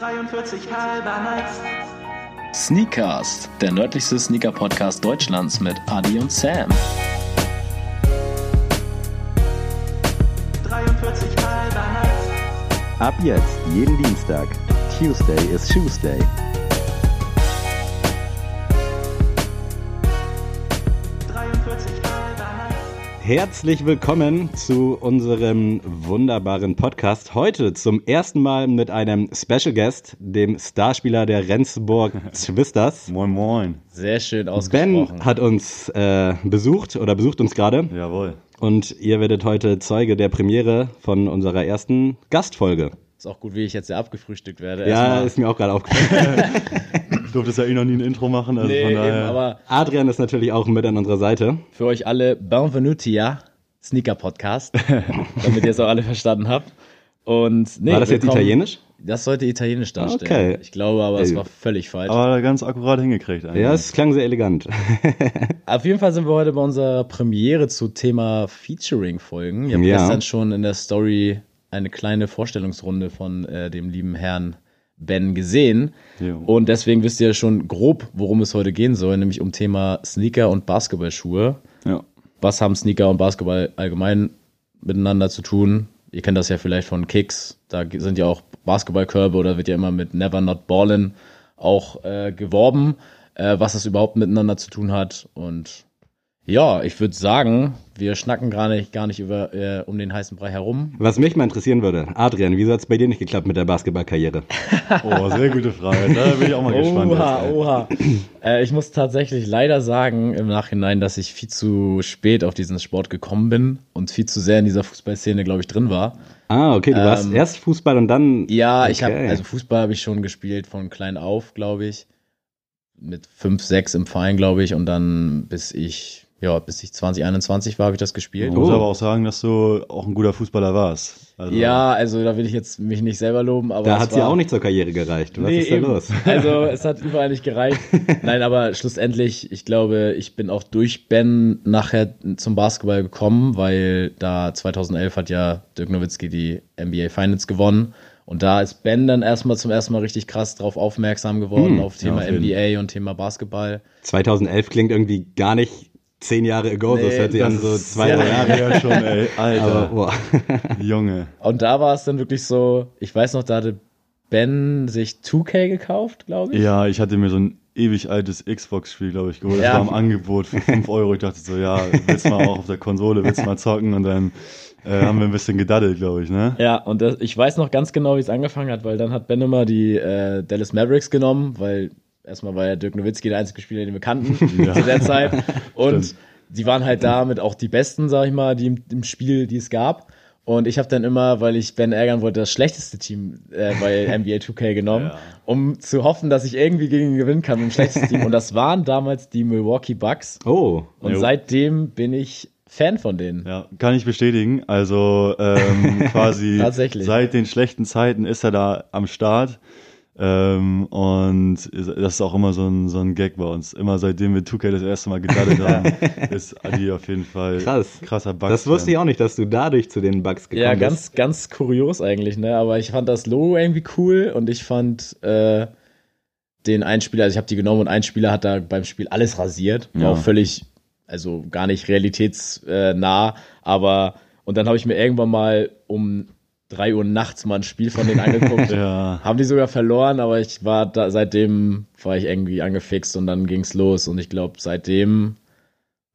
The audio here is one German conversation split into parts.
43 halber nice. Sneakcast, der nördlichste Sneaker-Podcast Deutschlands mit Adi und Sam. 43 halber nice. Ab jetzt, jeden Dienstag. Tuesday is Tuesday. Herzlich willkommen zu unserem wunderbaren Podcast. Heute zum ersten Mal mit einem Special Guest, dem Starspieler der Rendsburg Twisters. Moin Moin. Sehr schön ausgesprochen. Ben hat uns äh, besucht oder besucht uns gerade Jawohl. und ihr werdet heute Zeuge der Premiere von unserer ersten Gastfolge. Ist auch gut, wie ich jetzt hier abgefrühstückt werde. Ja, Erstmal- ist mir auch gerade aufgefallen. Du durftest ja eh noch nie ein Intro machen, also nee, von eben, aber Adrian ist natürlich auch mit an unserer Seite. für euch alle Benvenutia Sneaker Podcast, damit ihr es auch alle verstanden habt. Und nee, War das jetzt italienisch? Das sollte italienisch darstellen. Okay. Ich glaube aber, es war völlig falsch. aber ganz akkurat hingekriegt eigentlich. Ja, es klang sehr elegant. Auf jeden Fall sind wir heute bei unserer Premiere zu Thema Featuring-Folgen. Ihr habt Ja. gestern schon in der Story eine kleine Vorstellungsrunde von äh, dem lieben Herrn Ben gesehen. Jo. Und deswegen wisst ihr schon grob, worum es heute gehen soll, nämlich um Thema Sneaker und Basketballschuhe. ja. Was haben Sneaker und Basketball allgemein miteinander zu tun? Ihr kennt das ja vielleicht von Kicks. Da sind ja auch Basketballkörbe oder wird ja immer mit Never Not Ballin auch äh, geworben, äh, was das überhaupt miteinander zu tun hat. Und ja, ich würde sagen, wir schnacken gar nicht, gar nicht über, äh, um den heißen Brei herum. Was mich mal interessieren würde, Adrian, wieso hat es bei dir nicht geklappt mit der Basketballkarriere? Oh, sehr gute Frage. Da bin ich auch mal gespannt. Oha, jetzt, oha. äh, ich muss tatsächlich leider sagen im Nachhinein, dass ich viel zu spät auf diesen Sport gekommen bin und viel zu sehr in dieser Fußballszene, glaube ich, drin war. Ah, okay, du warst Ähm, erst Fußball und dann. Ja, ich habe Okay. also Fußball habe ich schon gespielt von klein auf, glaube ich, mit fünf, sechs im Verein, glaube ich, und dann bis ich ja bis ich 2021 war, habe ich das gespielt. Man muss Oh. aber auch sagen, dass du auch ein guter Fußballer warst. Also, Ja, also da will ich jetzt mich nicht selber loben, aber da es hat sie war- auch nicht zur Karriere gereicht. Was Nee, ist da eben. los? Also es hat überall nicht gereicht. Nein, aber schlussendlich, ich glaube, ich bin auch durch Ben nachher zum Basketball gekommen, weil da 2011 hat ja Dirk Nowitzki die NBA Finals gewonnen. Und da ist Ben dann erstmal zum ersten Mal richtig krass drauf aufmerksam geworden, Hm, auf Thema auf jeden. NBA und Thema Basketball. 2011 klingt irgendwie gar nicht zehn Jahre ago, Nee, es hört sich an das so zwei, drei Jahre. Ja, schon, ey. Alter. Aber. Junge. Und da war es dann wirklich so, ich weiß noch, da hatte Ben sich 2K gekauft, glaube ich. Ja, ich hatte mir so ein ewig altes Xbox-Spiel, glaube ich, geholt. Das Ja. war im Angebot für 5 Euro. Ich dachte so, ja, willst du mal auch auf der Konsole, willst du mal zocken? Und dann äh, haben wir ein bisschen gedaddelt, glaube ich, ne? Ja, und das, ich weiß noch ganz genau, wie es angefangen hat, weil dann hat Ben immer die äh, Dallas Mavericks genommen, weil erstmal war ja Dirk Nowitzki der einzige Spieler, den wir kannten Ja. zu der Zeit. Und Stimmt. die waren halt damit auch die Besten, sag ich mal, die im, im Spiel, die es gab. Und ich habe dann immer, weil ich Ben ärgern wollte, das schlechteste Team äh, bei NBA 2K genommen, Ja. um zu hoffen, dass ich irgendwie gegen ihn gewinnen kann mit dem schlechtesten Team. Und das waren damals die Milwaukee Bucks. Oh, Und Jo. seitdem bin ich Fan von denen. Ja, kann ich bestätigen. Also ähm, quasi seit den schlechten Zeiten ist er da am Start. Ähm, und das ist auch immer so ein, so ein Gag bei uns. Immer seitdem wir 2K das erste Mal gedaddelt haben, ist Adi auf jeden Fall krass. krasser Bugs. Das wusste ich auch nicht, dass du dadurch zu den Bugs gekommen Ja, bist. ganz, ganz kurios eigentlich, ne? Aber ich fand das Logo irgendwie cool und ich fand äh, den Einspieler, also ich habe die genommen und ein Spieler hat da beim Spiel alles rasiert. War Ja. auch völlig, also gar nicht realitätsnah, aber und dann habe ich mir irgendwann mal um drei Uhr nachts mal ein Spiel von denen angeguckt. Ja, Haben die sogar verloren, aber ich war da, seitdem war ich irgendwie angefixt und dann ging's los. Und ich glaube, seitdem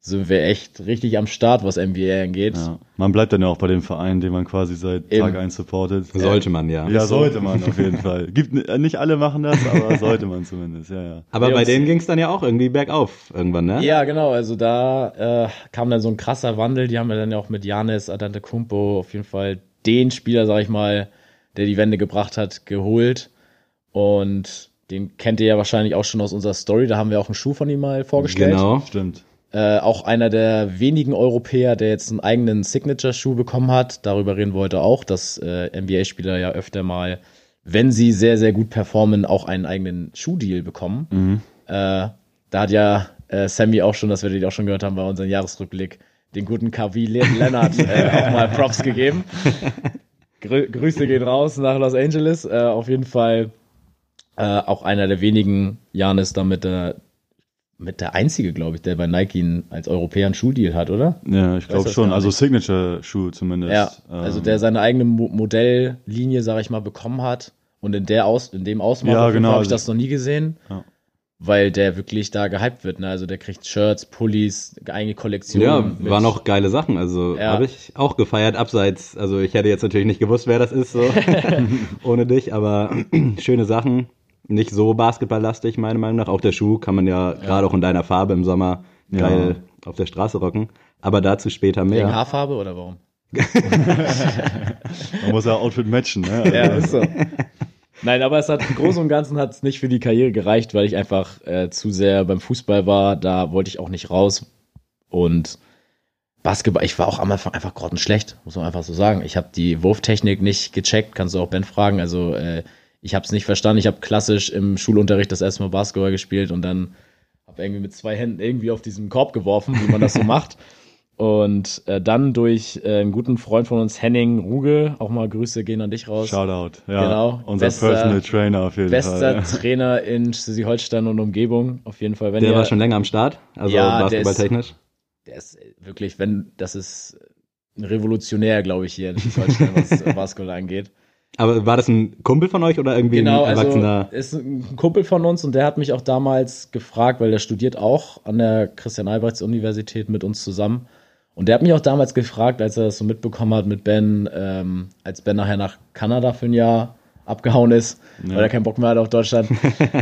sind wir echt richtig am Start, was NBA angeht. ja. Man bleibt dann ja auch bei dem Verein, den man quasi seit Eben. Tag 1 supportet. Sollte man, ja. Ja, sollte man auf jeden Fall. Gibt äh, nicht alle machen das, aber sollte man zumindest, ja, ja. Aber bei denen ging es dann ja auch irgendwie bergauf irgendwann, ne? Ja, genau. Also da äh, kam dann so ein krasser Wandel. Die haben ja dann ja auch mit Janis Adantecumpo auf jeden Fall den Spieler, sag ich mal, der die Wende gebracht hat, geholt. Und den kennt ihr ja wahrscheinlich auch schon aus unserer Story. Da haben wir auch einen Schuh von ihm mal vorgestellt. Genau. Stimmt. Äh, auch einer der wenigen Europäer, der jetzt einen eigenen Signature-Schuh bekommen hat. Darüber reden wollte auch, dass äh, NBA-Spieler ja öfter mal, wenn sie sehr, sehr gut performen, auch einen eigenen Schuhdeal bekommen. Äh, da hat ja äh, Sammy auch schon, das werdet ihr auch schon gehört haben bei unserem Jahresrückblick, den guten KW Le- Leonard äh, auch mal Props gegeben. Grü Grüße gehen raus nach Los Angeles. Äh, auf jeden Fall Äh, auch einer der wenigen Janis da mit der, mit der einzige, glaube ich, der bei Nike als Europäer einen Schuhdeal hat, oder? Ja, ich glaube schon. Also. Signature-Schuh zumindest. Ja, also Ähm, der seine eigene Mo Modelllinie, sage ich mal, bekommen hat. Und in der Aus, in dem Ausmaß Ja, genau, habe ich also- das noch nie gesehen. Ja. Weil der wirklich da gehypt wird. Ne? Also der kriegt Shirts, Pullis, eigene Kollektion. Ja, mit- waren auch geile Sachen. Also Ja. habe ich auch gefeiert, abseits. Also ich hätte jetzt natürlich nicht gewusst, wer das ist, so ohne dich, aber schöne Sachen. Nicht so basketballlastig, meiner Meinung nach. Auch der Schuh kann man ja, gerade auch in deiner Farbe im Sommer Ja. geil auf der Straße rocken. Aber dazu später Wegen mehr. Haarfarbe oder warum? Man muss ja Outfit matchen, ne? Also, Ja, ist so. Nein, aber es hat im Großen und Ganzen hat es nicht für die Karriere gereicht, weil ich einfach äh, zu sehr beim Fußball war. Da wollte ich auch nicht raus. Und Basketball, ich war auch am Anfang einfach grottenschlecht, muss man einfach so sagen. Ich habe die Wurftechnik nicht gecheckt, kannst du auch Ben fragen. Also äh, ich habe es nicht verstanden. Ich habe klassisch im Schulunterricht das erste Mal Basketball gespielt und dann habe irgendwie mit zwei Händen irgendwie auf diesen Korb geworfen, wie man das so macht. Und äh, dann durch äh, einen guten Freund von uns, Henning Ruge, auch mal Grüße gehen an dich raus. Shoutout. Ja, Genau. Unser Bester- Personal Trainer auf jeden Bester Fall. Trainer in Schleswig-Holstein und Umgebung, auf jeden Fall. Wenn Der ihr, war schon länger am Start, also Ja, der ist- basketballtechnisch. der ist wirklich, wenn, das ist ein Revolutionär, glaube ich, hier in Schleswig-Holstein, was Basketball angeht. Aber war das ein Kumpel von euch oder irgendwie Genau, ein also Erwachsener? ist ein Kumpel von uns und der hat mich auch damals gefragt, weil der studiert auch an der Christian-Albrechts-Universität mit uns zusammen. Und der hat mich auch damals gefragt, als er das so mitbekommen hat mit Ben, ähm, als Ben nachher nach Kanada für ein Jahr abgehauen ist, weil er keinen Bock mehr hat auf Deutschland,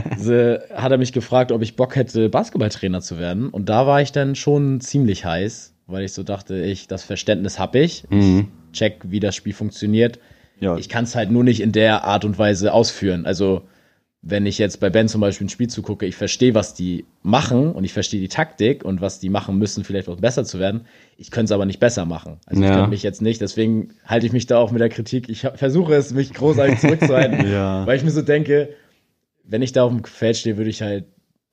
hat er mich gefragt, ob ich Bock hätte, Basketballtrainer zu werden. Und da war ich dann schon ziemlich heiß, weil ich so dachte, ich, das Verständnis habe ich. Mhm. Ich check, wie das Spiel funktioniert. Ja, Ich kann es halt nur nicht in der Art und Weise ausführen. Also, wenn ich jetzt bei Ben zum Beispiel ein Spiel zugucke, ich verstehe, was die machen und ich verstehe die Taktik und was die machen müssen, vielleicht auch besser zu werden. Ich könnte es aber nicht besser machen. Also ich Ja. könnte mich jetzt nicht, deswegen halte ich mich da auch mit der Kritik. Ich versuche es, mich großartig zurückzuhalten, Ja. weil ich mir so denke, wenn ich da auf dem Feld stehe, würde ich halt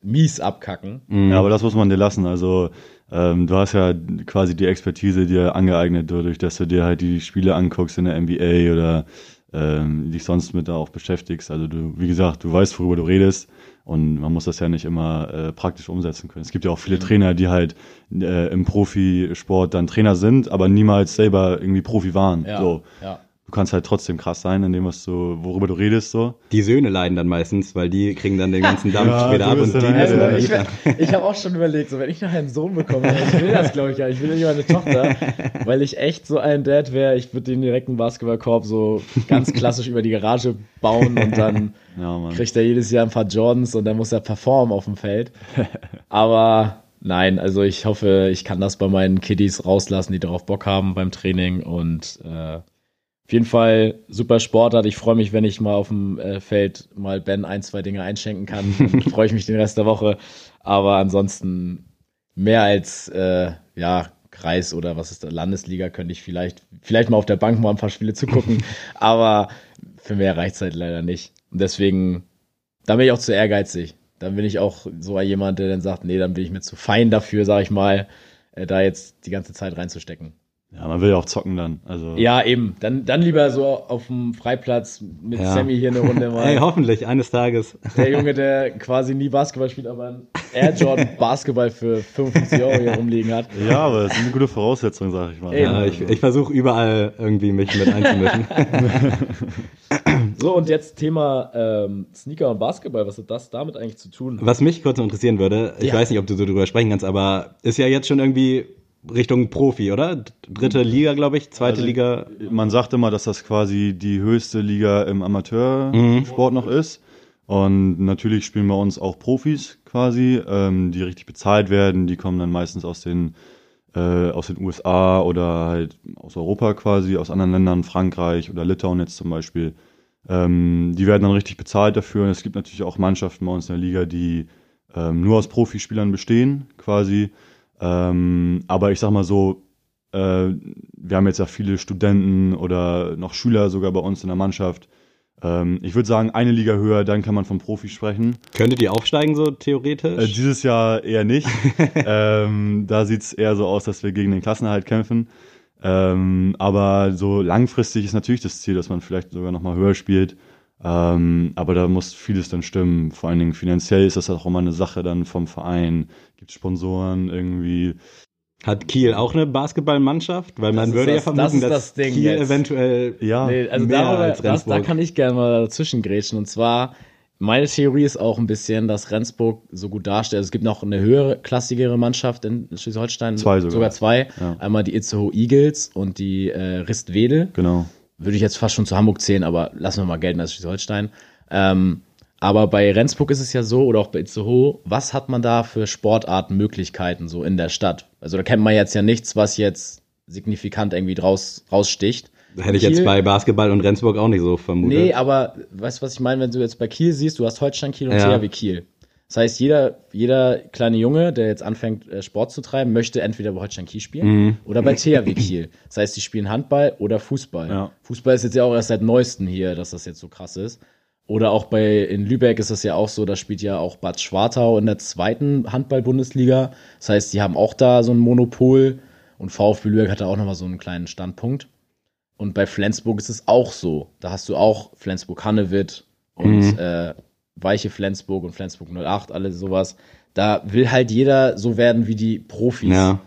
mies abkacken. Mhm. Ja, aber das muss man dir lassen. Also ähm, du hast ja quasi die Expertise dir angeeignet, dadurch, dass du dir halt die Spiele anguckst in der NBA oder ähm, dich sonst mit da auch beschäftigst. Also du, wie gesagt, du weißt, worüber du redest und man muss das ja nicht immer äh, praktisch umsetzen können. Es gibt ja auch Mhm. viele Trainer, die halt äh, im Profisport dann Trainer sind, aber niemals selber irgendwie Profi waren. Ja, So. ja. Du kannst halt trotzdem krass sein, in dem, was du, worüber du redest, so. Die Söhne leiden dann meistens, weil die kriegen dann den ganzen Dampf Ja, später ab und die halt- dann ich ich habe auch schon überlegt, so wenn ich nachher einen Sohn bekomme, ich will das glaube ich nicht, ich will nicht meine Tochter, weil ich echt so ein Dad wäre, ich würde den direkten Basketballkorb so ganz klassisch über die Garage bauen und dann Ja, Mann. kriegt er jedes Jahr ein paar Jordans und dann muss er performen auf dem Feld. Aber nein, also ich hoffe, ich kann das bei meinen Kiddies rauslassen, die darauf Bock haben beim Training und äh, auf jeden Fall super Sportart. Ich freue mich, wenn ich mal auf dem äh, Feld mal Ben ein, zwei Dinge einschenken kann. Dann freue ich mich den Rest der Woche. Aber ansonsten mehr als äh, ja Kreis oder was ist da Landesliga könnte ich vielleicht vielleicht mal auf der Bank mal ein paar Spiele zugucken. Aber für mehr reicht's halt leider nicht. Und deswegen, da bin ich auch zu ehrgeizig. Dann bin ich auch so jemand, der dann sagt, nee, dann bin ich mir zu fein dafür, sag ich mal, äh, da jetzt die ganze Zeit reinzustecken. Ja, man will ja auch zocken dann. Also Ja, eben. Dann, dann lieber so auf dem Freiplatz mit Ja. Sammy hier eine Runde mal. Ey, hoffentlich, eines Tages. Der Junge, der quasi nie Basketball spielt, aber ein Air Jordan Basketball für 55 Euro hier rumliegen hat. Ja, aber das ist eine gute Voraussetzung, sag ich mal. Eben. Ja, ich ich versuche überall irgendwie mich mit einzumischen. So, und jetzt Thema ähm, Sneaker und Basketball. Was hat das damit eigentlich zu tun? Was mich kurz interessieren würde, ich Ja. weiß nicht, ob du so drüber sprechen kannst, aber ist ja jetzt schon irgendwie Richtung Profi, oder? Dritte Liga, glaube ich, zweite Also, Liga. man sagt immer, dass das quasi die höchste Liga im Amateursport noch ist. Und natürlich spielen bei uns auch Profis quasi, ähm, die richtig bezahlt werden. Die kommen dann meistens aus den, äh, aus den USA oder halt aus Europa quasi, aus anderen Ländern, Frankreich oder Litauen jetzt zum Beispiel. Ähm, die werden dann richtig bezahlt dafür. Und es gibt natürlich auch Mannschaften bei uns in der Liga, die ähm, nur aus Profispielern bestehen, quasi. Ähm, aber ich sag mal so, äh, wir haben jetzt ja viele Studenten oder noch Schüler sogar bei uns in der Mannschaft. Ähm, ich würde sagen, eine Liga höher, dann kann man vom Profi sprechen. Könntet ihr aufsteigen, so Äh, theoretisch? dieses Jahr eher nicht. ähm, da sieht's eher so aus, dass wir gegen den Klassenerhalt kämpfen. Ähm, aber so langfristig ist natürlich das Ziel, dass man vielleicht sogar noch mal höher spielt. Ähm, aber da muss vieles dann stimmen. Vor allen Dingen finanziell ist das auch immer eine Sache dann vom Verein. Gibt Sponsoren irgendwie. Hat Kiel auch eine Basketballmannschaft? Weil man ist würde das- ja das vermuten, dass das Ding Kiel jetzt. eventuell Ja, Nee, also mehr darüber, als das, da kann ich gerne mal dazwischen grätschen. Und zwar, meine Theorie ist auch ein bisschen, dass Rendsburg so gut darstellt. Also es gibt noch eine höhere, klassigere Mannschaft in Schleswig-Holstein. Zwei sogar. zwei. Ja. Einmal die Itzehoe Eagles und die äh, Rist-Wedel. Genau. Würde ich jetzt fast schon zu Hamburg zählen, aber lassen wir mal gelten als Schleswig-Holstein. Ähm, aber bei Rendsburg ist es ja so, oder auch bei Itzehoe, was hat man da für Sportartenmöglichkeiten so in der Stadt? Also da kennt man jetzt ja nichts, was jetzt signifikant irgendwie draus, raussticht. Hätte ich jetzt bei Basketball und Rendsburg auch nicht so vermutet. Nee, aber weißt du, was ich meine, wenn du jetzt bei Kiel siehst, du hast Holstein Kiel und Ja. THW Kiel. Das heißt, jeder, jeder kleine Junge, der jetzt anfängt, äh, Sport zu treiben, möchte entweder bei Holstein Kiel spielen Mhm. oder bei THW Kiel. Das heißt, die spielen Handball oder Fußball. Ja. Fußball ist jetzt ja auch erst seit neuestem hier, dass das jetzt so krass ist. Oder auch bei, in Lübeck ist das ja auch so, da spielt ja auch Bad Schwartau in der zweiten Handball-Bundesliga. Das heißt, die haben auch da so ein Monopol und VfB Lübeck hat da auch nochmal so einen kleinen Standpunkt. Und bei Flensburg ist es auch so. Da hast du auch Flensburg-Hannewitt und äh, Weiche Flensburg und Flensburg 08, alles sowas. Da will halt jeder so werden wie die Profis. Ja.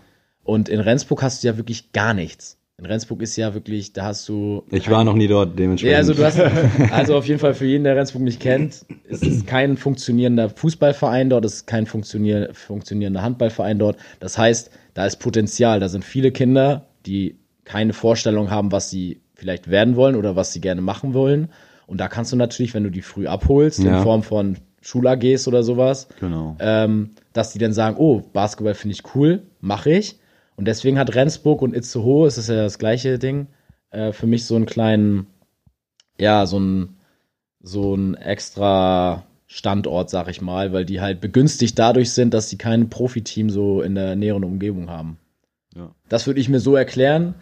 Und in Rendsburg hast du ja wirklich gar nichts. In Rendsburg ist ja wirklich, da hast du. Ich war noch nie dort, dementsprechend. Ja, also du hast, also auf jeden Fall für jeden, der Rendsburg nicht kennt, es ist kein funktionierender Fußballverein dort, es ist kein funktionier funktionierender Handballverein dort. Das heißt, da ist Potenzial, da sind viele Kinder, die keine Vorstellung haben, was sie vielleicht werden wollen oder was sie gerne machen wollen. Und da kannst du natürlich, wenn du die früh abholst, Ja. in Form von Schul-AGs oder sowas, Genau. ähm, dass die dann sagen, oh, Basketball finde ich cool, mache ich. Und deswegen hat Rendsburg und Itzehoe, es ist ja das gleiche Ding, äh, für mich so einen kleinen, ja, so ein, so ein extra Standort, sag ich mal, weil die halt begünstigt dadurch sind, dass sie kein Profiteam so in der näheren Umgebung haben. Ja. Das würde ich mir so erklären.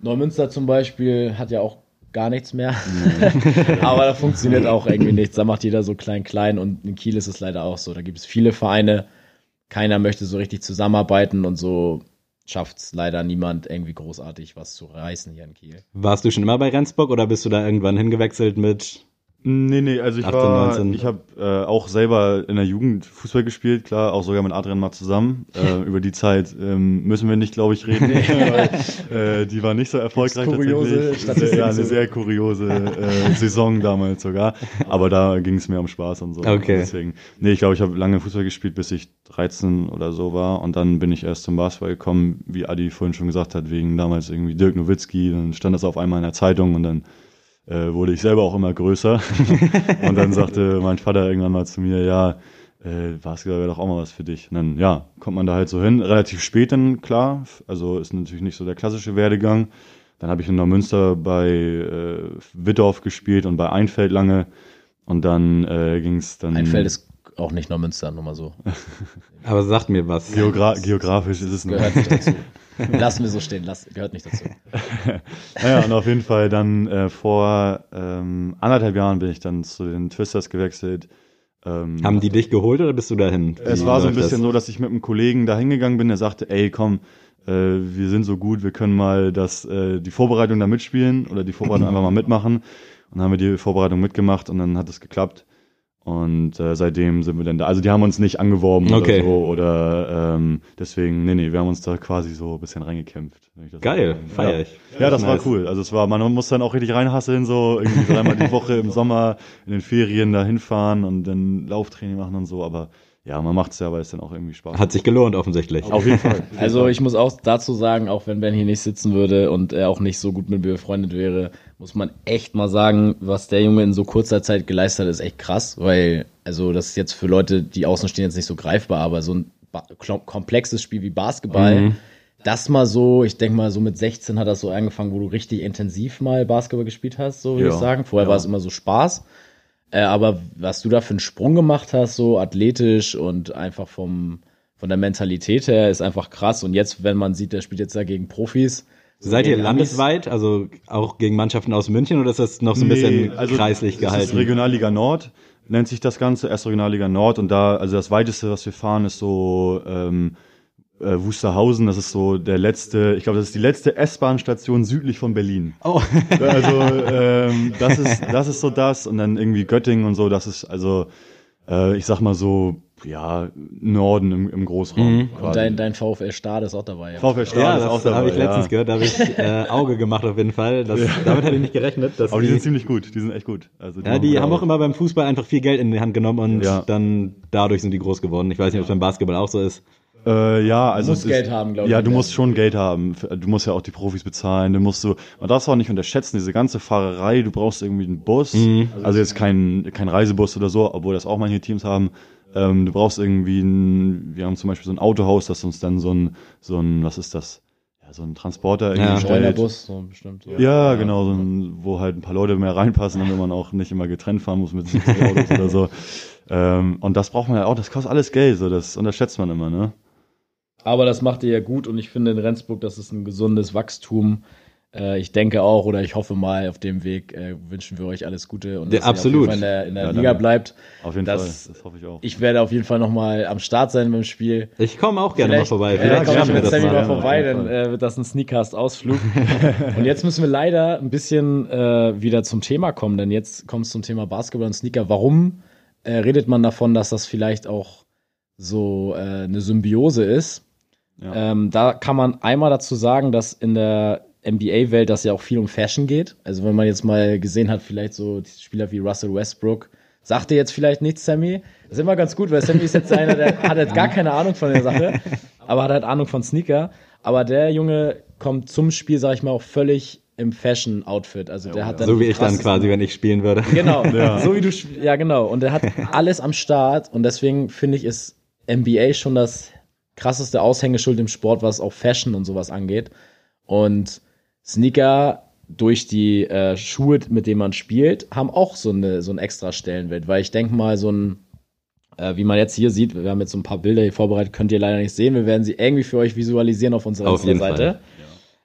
Neumünster zum Beispiel hat ja auch gar nichts mehr. Aber da funktioniert auch irgendwie nichts. Da macht jeder so klein, klein und in Kiel ist es leider auch so. Da gibt es viele Vereine. Keiner möchte so richtig zusammenarbeiten und so schafft es leider niemand irgendwie großartig was zu reißen hier in Kiel. Warst du schon immer bei Rendsburg oder bist du da irgendwann hingewechselt mit? Nee, nee, also ich 18, war, 19. ich habe äh, auch selber in der Jugend Fußball gespielt, klar, auch sogar mit Adrian mal zusammen. Äh, über die Zeit ähm, müssen wir nicht, glaube ich, reden. weil, äh, die war nicht so erfolgreich kuriose tatsächlich. Ja, eine sehr kuriose äh, Saison damals sogar. Aber da ging es mir um Spaß und so. Okay. Deswegen. Nee, ich glaube, ich habe lange Fußball gespielt, bis ich 13 oder so war. Und dann bin ich erst zum Basketball gekommen, wie Adi vorhin schon gesagt hat, wegen damals irgendwie Dirk Nowitzki. Dann stand das auf einmal in der Zeitung und dann äh, wurde ich selber auch immer größer. und dann sagte mein Vater irgendwann mal zu mir, ja, äh, Basketball wäre doch auch mal was für dich. Und dann, ja, kommt man da halt so hin. Relativ spät dann, klar. Also ist natürlich nicht so der klassische Werdegang. Dann habe ich in Neumünster bei äh, Wittorf gespielt und bei Einfeld lange. Und dann äh, ging es dann. Einfeld ist auch nicht Neumünster, nur mal so. Aber sagt mir was. Geogra geografisch ist es noch. Lassen wir so stehen, lass, gehört nicht dazu. Naja, und auf jeden Fall dann äh, vor ähm, anderthalb Jahren bin ich dann zu den Twisters gewechselt. Ähm, Haben die dich geholt oder bist du dahin? Es Wie war so ein bisschen das? so, dass ich mit einem Kollegen da hingegangen bin, der sagte, ey, komm, äh, wir sind so gut, wir können mal das, äh, die Vorbereitung da mitspielen oder die Vorbereitung einfach mal mitmachen. Und dann haben wir die Vorbereitung mitgemacht und dann hat es geklappt. Und äh, seitdem sind wir dann da. Also die haben uns nicht angeworben Okay. oder so oder ähm, deswegen, nee, nee, wir haben uns da quasi so ein bisschen reingekämpft. das so Geil, feier ja. ich. Ja, das war Nice. cool. Also es war, man muss dann auch richtig reinhasseln, so irgendwie dreimal die Woche im Sommer in den Ferien da hinfahren und dann Lauftraining machen und so, aber ja, man macht es ja, weil es dann auch irgendwie Spaß Hat sich gelohnt offensichtlich. Auf jeden Fall. Also ich muss auch dazu sagen, auch wenn Ben hier nicht sitzen würde und er auch nicht so gut mit mir befreundet wäre, muss man echt mal sagen, was der Junge in so kurzer Zeit geleistet hat, ist echt krass, weil, also das ist jetzt für Leute, die außen stehen, jetzt nicht so greifbar, aber so ein komplexes Spiel wie Basketball, Mhm. das mal so, ich denke mal so mit 16 hat das so angefangen, wo du richtig intensiv mal Basketball gespielt hast, so würde Ja. ich sagen. Vorher Ja. war es immer so Spaß. Äh, aber was du da für einen Sprung gemacht hast, so athletisch und einfach vom, von der Mentalität her, ist einfach krass. Und jetzt, wenn man sieht, der spielt jetzt da gegen Profis. Seid ihr landesweit, also auch gegen Mannschaften aus München oder ist das noch so ein bisschen kreislich also Es ist gehalten? Regionalliga Nord, nennt sich das Ganze, erst Regionalliga Nord und da, also das weiteste, was wir fahren, ist so ähm, äh, Wusterhausen, das ist so der letzte, ich glaube, das ist die letzte S-Bahn-Station südlich von Berlin. Oh. Also ähm, das ist das ist so das und dann irgendwie Göttingen und so, das ist also äh, ich sag mal so ja Norden im, im Großraum. Mhm. Und dein, dein VfL Stade ist auch dabei. VfL Stade Ja, ist auch das dabei. habe ich letztens ja. gehört, da habe ich äh, Auge gemacht auf jeden Fall. Das, Damit hätte ich nicht gerechnet. Dass Aber die die, sind ziemlich gut, die sind echt gut. Also ja, die haben wir auch immer beim Fußball einfach viel Geld in die Hand genommen und Ja. dann dadurch sind die groß geworden. Ich weiß nicht, ob es beim Basketball auch so ist. Äh, ja, also musst es ist, Geld haben, glaub ich, Ja, du der- musst schon Geld haben. Du musst ja auch die Profis bezahlen. Du musst so, man darf es auch nicht unterschätzen, diese ganze Fahrerei. Du brauchst irgendwie einen Bus. Also jetzt kein, kein Reisebus oder so, obwohl das auch manche Teams haben. Ähm, du brauchst irgendwie ein, wir haben zum Beispiel so ein Autohaus, das uns dann so ein, so ein, was ist das? Ja, so ein Transporter irgendwie Ja. stellt. Streunerbus, so bestimmt. Ja. Ja, genau, so ein, wo halt ein paar Leute mehr reinpassen, damit man auch nicht immer getrennt fahren muss mit 70 Autos oder so. Ähm, und das braucht man ja auch, das kostet alles Geld, so das unterschätzt man immer, ne? Aber das macht ihr ja gut und ich finde in Rendsburg, das ist ein gesundes Wachstum. Äh, ich denke auch oder ich hoffe mal, auf dem Weg äh, wünschen wir euch alles Gute und Ja, dass ihr absolut. Fall in der, in der Ja, Liga bleibt. Auf jeden Das- Fall, das hoffe ich auch. Ich werde auf jeden Fall nochmal am Start sein beim Spiel. Ich komme auch gerne mal vorbei. Äh, Vielleicht komme ich mit Sammy mal mal. vorbei, Ja, dann äh, wird das ein Sneakcast-Ausflug. und jetzt müssen wir leider ein bisschen äh, wieder zum Thema kommen, denn jetzt kommt es zum Thema Basketball und Sneaker. Warum äh, redet man davon, dass das vielleicht auch so äh, eine Symbiose ist? Ja. Ähm, da kann man einmal dazu sagen, dass in der NBA-Welt das ja auch viel um Fashion geht. Also wenn man jetzt mal gesehen hat, vielleicht so Spieler wie Russell Westbrook, sagt dir jetzt vielleicht nichts, Sammy? Das ist immer ganz gut, weil Sammy ist jetzt einer, der hat jetzt gar keine Ahnung von der Sache, aber hat halt Ahnung von Sneaker. Aber der Junge kommt zum Spiel, sag ich mal, auch völlig im Fashion-Outfit. Also der hat dann So wie ich dann quasi, wenn ich spielen würde. Genau, so wie du, ja genau. Und er hat alles am Start und deswegen finde ich, ist NBA schon das krasseste Aushängeschild im Sport, was auch Fashion und sowas angeht. Und Sneaker durch die äh, Schuhe, mit denen man spielt, haben auch so, eine, so einen extra Stellenwert, weil ich denke mal, so ein, äh, wie man jetzt hier sieht, wir haben jetzt so ein paar Bilder hier vorbereitet, könnt ihr leider nicht sehen, wir werden sie irgendwie für euch visualisieren auf unserer Auf jeden Seite.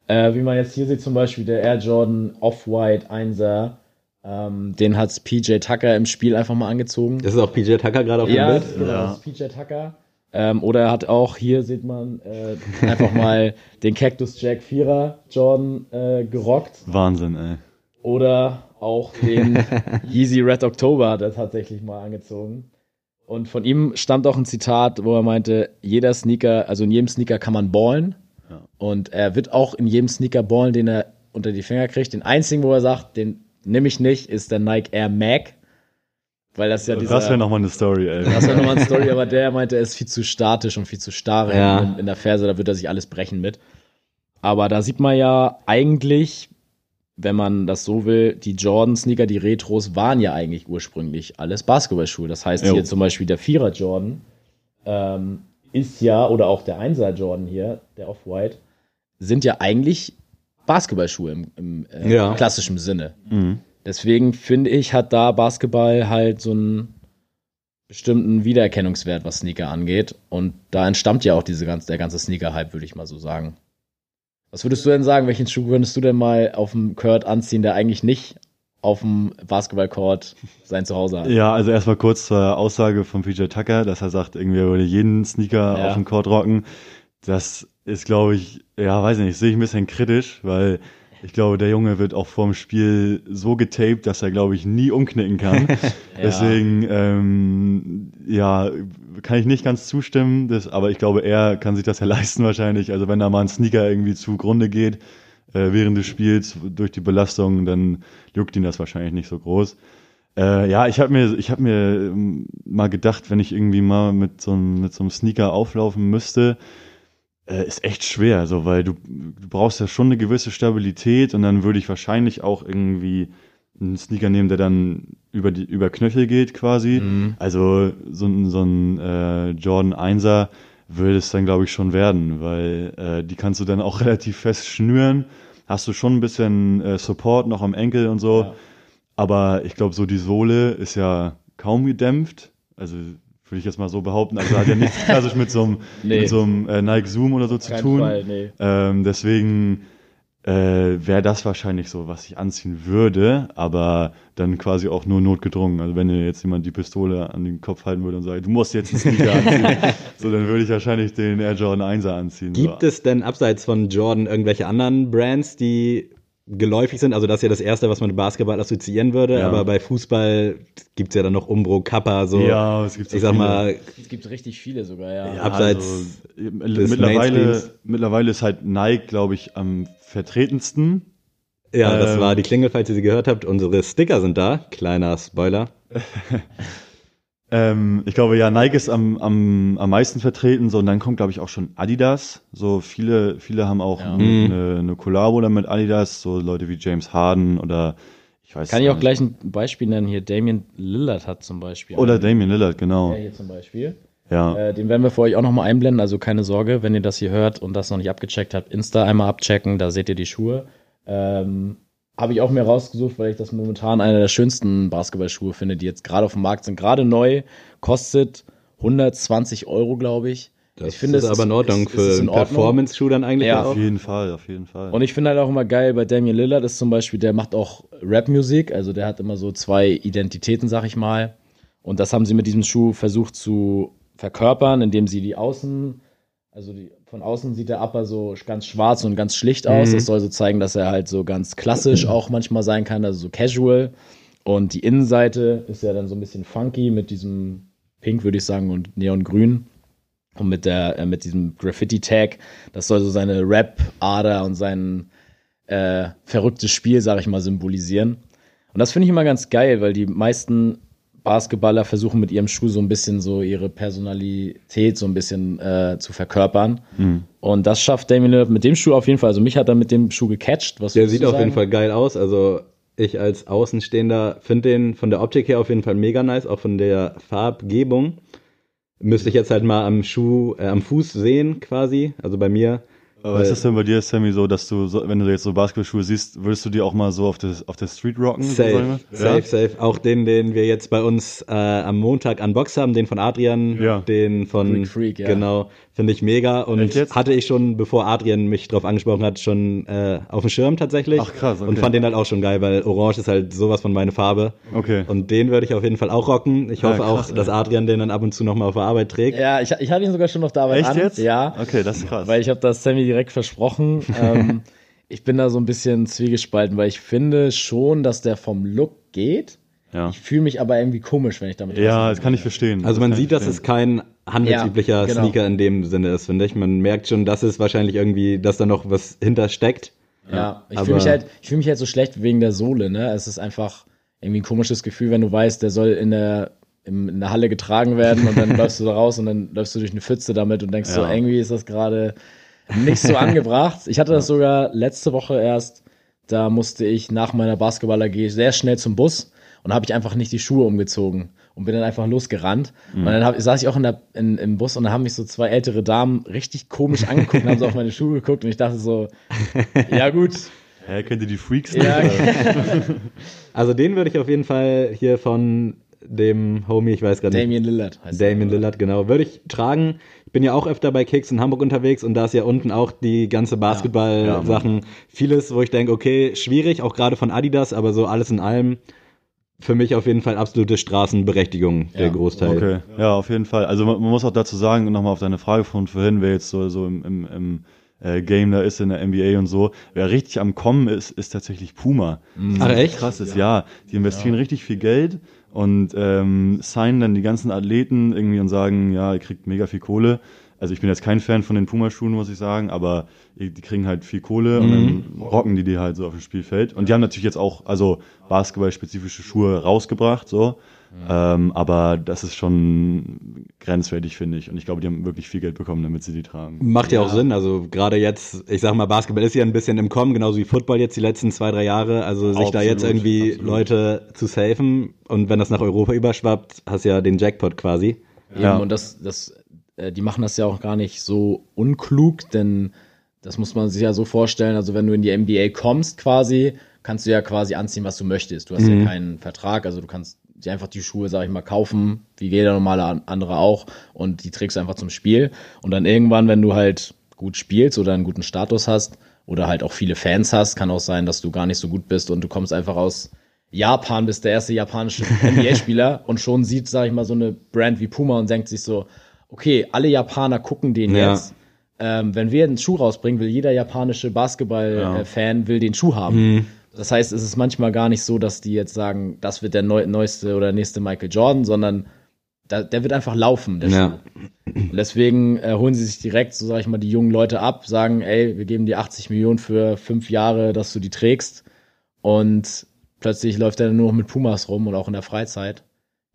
Äh, wie man jetzt hier sieht, zum Beispiel der Air Jordan Off-White 1er, ähm, den hat PJ Tucker im Spiel einfach mal angezogen. Das ist auch PJ Tucker gerade auf dem Ja, Bild. genau, das ist PJ Tucker. Ähm, oder er hat auch, hier sieht man, äh, einfach mal den Cactus Jack 4er Jordan äh, gerockt. Wahnsinn, ey. Oder auch den Yeezy Red October hat er tatsächlich mal angezogen. Und von ihm stammt auch ein Zitat, wo er meinte, jeder Sneaker, also in jedem Sneaker kann man ballen. Ja. Und er wird auch in jedem Sneaker ballen, den er unter die Finger kriegt. Den einzigen, wo er sagt, den nehme ich nicht, ist der Nike Air Mag. Weil das ja dieser... Das wäre nochmal eine Story, ey. Das wäre nochmal eine Story, aber der meinte, er ist viel zu statisch und viel zu starr Ja. in, in der Ferse, da wird er sich alles brechen mit. Aber da sieht man ja eigentlich, wenn man das so will, die Jordan-Sneaker, die Retros, waren ja eigentlich ursprünglich alles Basketballschuhe. Das heißt, Jo. hier zum Beispiel der Vierer Jordan ähm, ist ja, oder auch der Einser Jordan hier, der Off-White, sind ja eigentlich Basketballschuhe im, im äh, Ja. klassischen Sinne. Mhm. Deswegen finde ich, hat da Basketball halt so einen bestimmten Wiedererkennungswert, was Sneaker angeht. Und da entstammt ja auch diese ganze, der ganze Sneaker-Hype, würde ich mal so sagen. Was würdest du denn sagen? Welchen Schuh würdest du denn mal auf dem Kurt anziehen, der eigentlich nicht auf dem Basketballcourt sein Zuhause hat? Ja, also erstmal kurz zur Aussage von PJ Tucker, dass er sagt, irgendwie würde jeden Sneaker Ja. auf dem Court rocken. Das ist, glaube ich, ja, weiß nicht, sehe ich ein bisschen kritisch, weil ich glaube, der Junge wird auch vorm Spiel so getaped, dass er, glaube ich, nie umknicken kann. Deswegen, ähm, ja, kann ich nicht ganz zustimmen, das, aber ich glaube, er kann sich das ja leisten wahrscheinlich. Also wenn da mal ein Sneaker irgendwie zugrunde geht äh, während des Spiels durch die Belastung, dann juckt ihn das wahrscheinlich nicht so groß. Äh, ja, ich habe mir, ich habe mir ähm, mal gedacht, wenn ich irgendwie mal mit so einem, mit so einem Sneaker auflaufen müsste, äh, ist echt schwer, so, weil du, du brauchst ja schon eine gewisse Stabilität und dann würde ich wahrscheinlich auch irgendwie einen Sneaker nehmen, der dann über die über Knöchel geht quasi. Also so, ein- so ein äh, Jordan 1er würde es dann glaube ich schon werden, weil äh, die kannst du dann auch relativ fest schnüren. Hast du schon ein bisschen äh, Support noch am Enkel und so. Aber ich glaube, so die Sohle ist ja kaum gedämpft. Also würde ich jetzt mal so behaupten. Also hat ja nichts klassisch mit so einem, Nee. mit so einem äh, Nike Zoom oder so zu Kein tun. Fall, nee. Ähm, deswegen äh, wäre das wahrscheinlich so, was ich anziehen würde, aber dann quasi auch nur notgedrungen. Also wenn dir jetzt jemand die Pistole an den Kopf halten würde und sagt, du musst jetzt einen Sneaker anziehen, so dann würde ich wahrscheinlich den Air Jordan 1er anziehen. Gibt so. es denn abseits von Jordan irgendwelche anderen Brands, die geläufig sind? Also das ist ja das Erste, was man mit Basketball assoziieren würde, Ja. aber bei Fußball gibt's ja dann noch Umbro, Kappa, so. Ja, es gibt so ich sag viele. mal, Es gibt richtig viele sogar, ja. Ja, abseits also, des mittlerweile, mittlerweile ist halt Nike, glaube ich, am vertretensten. ja, das Ähm, war die Klingel, falls ihr sie gehört habt. Unsere Sticker sind da. Kleiner Spoiler. Ähm, ich glaube, ja, Nike ist am, am, am meisten vertreten, so, und dann kommt, glaube ich, auch schon Adidas. So, viele, viele haben auch Ja. Mhm. eine, eine Kollabo dann mit Adidas, so Leute wie James Harden oder ich weiß Kann ich auch nicht. gleich ein Beispiel nennen hier. Damien Lillard hat zum Beispiel. Oder einen. Damian Lillard, genau. Der hier zum Beispiel. Ja. Äh, den werden wir für euch auch nochmal einblenden, also keine Sorge, wenn ihr das hier hört und das noch nicht abgecheckt habt, Insta einmal abchecken, da seht ihr die Schuhe. Ähm, Habe ich auch mir rausgesucht, weil ich das momentan einer der schönsten Basketballschuhe finde, die jetzt gerade auf dem Markt sind. Gerade neu, kostet 120 Euro, glaube ich. Das ich finde, ist es aber in Ordnung für ist in einen. Performance-Schuh dann eigentlich Ja. auch. Auf jeden Fall, auf jeden Fall. Und ich finde halt auch immer geil, bei Damian Lillard ist zum Beispiel, der macht auch Rap-Musik, also der hat immer so zwei Identitäten, sag ich mal. Und das haben sie mit diesem Schuh versucht zu verkörpern, indem sie die Außen, also die, von außen sieht der Upper so ganz schwarz und ganz schlicht aus. Das soll so zeigen, dass er halt so ganz klassisch auch manchmal sein kann, also so casual. Und die Innenseite ist ja dann so ein bisschen funky mit diesem Pink, würde ich sagen, und Neongrün. Und mit der, äh, mit diesem Graffiti-Tag, das soll so seine Rap-Ader und sein äh, verrücktes Spiel, sag ich mal, symbolisieren. Und das finde ich immer ganz geil, weil die meisten Basketballer versuchen mit ihrem Schuh so ein bisschen so ihre Personalität so ein bisschen äh, zu verkörpern. Und das schafft Damien Lillard mit dem Schuh auf jeden Fall. Also mich hat er mit dem Schuh gecatcht. Was Der sieht auf jeden? Fall geil aus. Also ich als Außenstehender finde den von der Optik her auf jeden Fall mega nice, auch von der Farbgebung. Müsste ich jetzt halt mal am Schuh, äh, am Fuß sehen quasi. Also bei mir. Aber ist das denn bei dir, Sammy, so, dass du, so, wenn du jetzt so Basketballschuhe siehst, würdest du die auch mal so auf der, auf der Street rocken? so Safe, sagen wir? safe, Ja? safe. Auch den, den wir jetzt bei uns äh, am Montag unboxed haben, den von Adrian, Ja. den von Greek Freak, ja. genau, finde ich mega und hatte ich schon, bevor Adrian mich drauf angesprochen hat, schon äh, auf dem Schirm tatsächlich. Ach, krass, okay. Und fand den halt auch schon geil, weil Orange ist halt sowas von meine Farbe. Okay. Und den würde ich auf jeden Fall auch rocken. Ich Ja, hoffe krass, auch, dass Adrian den dann ab und zu nochmal auf der Arbeit trägt. Ja, ich, ich hatte ihn sogar schon noch dabei Echt an. jetzt? Ja. Okay, das ist krass. Weil ich habe das Sammy direkt versprochen. ähm, ich bin da so ein bisschen zwiegespalten, weil ich finde schon, dass der vom Look geht. Ja. Ich fühle mich aber irgendwie komisch, wenn ich damit ja, das kann ich verstehen. Also man sieht, dass es kein handelsüblicher Ja, genau. Sneaker in dem Sinne ist, finde ich. Man merkt schon, dass es wahrscheinlich irgendwie, dass da noch was hintersteckt. Ja, ich fühle mich halt, ich fühle mich halt so schlecht wegen der Sohle, ne? Es ist einfach irgendwie ein komisches Gefühl, wenn du weißt, der soll in der im, in der Halle getragen werden und dann läufst du da raus und dann läufst du durch eine Pfütze damit und denkst so, Ja. irgendwie ist das gerade nicht so angebracht. Ich hatte das sogar letzte Woche erst, da musste ich nach meiner Basketball-AG sehr schnell zum Bus und habe ich einfach nicht die Schuhe umgezogen und bin dann einfach losgerannt. Und dann hab, saß ich auch in der, in, im Bus und da haben mich so zwei ältere Damen richtig komisch angeguckt und haben so auf meine Schuhe geguckt und ich dachte so, ja gut, Hä, kennt ihr die Freaks? ja? Also den würde ich auf jeden Fall hier von dem Homie, ich weiß gerade nicht. Damien Lillard heißt. Damien Lillard, genau. Würde ich tragen. Ich bin ja auch öfter bei Kicks in Hamburg unterwegs und da ist ja unten auch die ganze Basketball-Sachen. Vieles, wo ich denke, okay, schwierig, auch gerade von Adidas, aber so alles in allem für mich auf jeden Fall absolute Straßenberechtigung, der Ja, Großteil. Okay, ja, auf jeden Fall. Also man, man muss auch dazu sagen, nochmal auf deine Frage von vorhin, wer jetzt so, so im, im, im äh, Game da ist in der NBA und so, wer richtig am Kommen ist, ist tatsächlich Puma. Ach echt? Krass ist, ja. Die investieren richtig viel Geld und ähm, signen dann die ganzen Athleten irgendwie und sagen, ja, ihr kriegt mega viel Kohle. Also ich bin jetzt kein Fan von den Puma-Schuhen, muss ich sagen, aber die kriegen halt viel Kohle und dann rocken die die halt so auf dem Spielfeld. Und die haben natürlich jetzt auch, also Basketball-spezifische Schuhe rausgebracht, so. Ähm, aber das ist schon grenzwertig, finde ich. Und ich glaube, die haben wirklich viel Geld bekommen, damit sie die tragen. Macht ja auch Sinn. Also gerade jetzt, ich sag mal, Basketball ist ja ein bisschen im Kommen, genauso wie Football jetzt die letzten zwei, drei Jahre. Also sich da Absolut, jetzt irgendwie absolut. Leute zu safen und wenn das nach Europa überschwappt, hast ja den Jackpot quasi. Eben, Ja. Und das, das, äh, die machen das ja auch gar nicht so unklug, denn das muss man sich ja so vorstellen. Also wenn du in die NBA kommst quasi, kannst du ja quasi anziehen, was du möchtest. Du hast ja keinen Vertrag, also du kannst dir einfach die Schuhe, sag ich mal, kaufen, wie jeder normale an- andere auch, und die trägst du einfach zum Spiel. Und dann irgendwann, wenn du halt gut spielst oder einen guten Status hast oder halt auch viele Fans hast. Kann auch sein, dass du gar nicht so gut bist und du kommst einfach aus Japan, bist der erste japanische NBA-Spieler und schon sieht, sag ich mal, so eine Brand wie Puma und denkt sich so, okay, alle Japaner gucken den Ja. jetzt. Ähm, wenn wir einen Schuh rausbringen, will jeder japanische Basketball-Fan will den Schuh haben. Das heißt, es ist manchmal gar nicht so, dass die jetzt sagen, das wird der neu neueste oder nächste Michael Jordan, sondern da, der wird einfach laufen, der Ja. Schuh. Und deswegen äh, holen sie sich direkt, so sag ich mal, die jungen Leute ab, sagen, ey, wir geben dir 80 Millionen für fünf Jahre, dass du die trägst. Und plötzlich läuft er nur noch mit Pumas rum und auch in der Freizeit.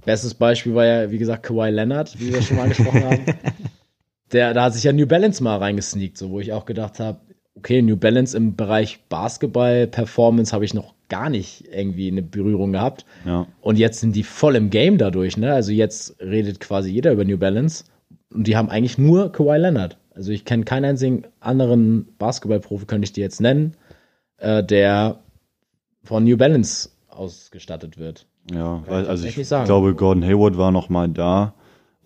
Bestes Beispiel war ja, wie gesagt, Kawhi Leonard, wie wir schon mal angesprochen haben. Der, da hat sich ja New Balance mal reingesneakt, so wo ich auch gedacht habe, okay, New Balance im Bereich Basketball-Performance habe ich noch gar nicht irgendwie eine Berührung gehabt. Ja. Und jetzt sind die voll im Game dadurch, ne? Also jetzt redet quasi jeder über New Balance. Und die haben eigentlich nur Kawhi Leonard. Also ich kenne keinen einzigen anderen Basketballprofi, könnte ich dir jetzt nennen, äh, der von New Balance ausgestattet wird. Ja, weil, also ich sagen. glaube, Gordon Hayward war noch mal da,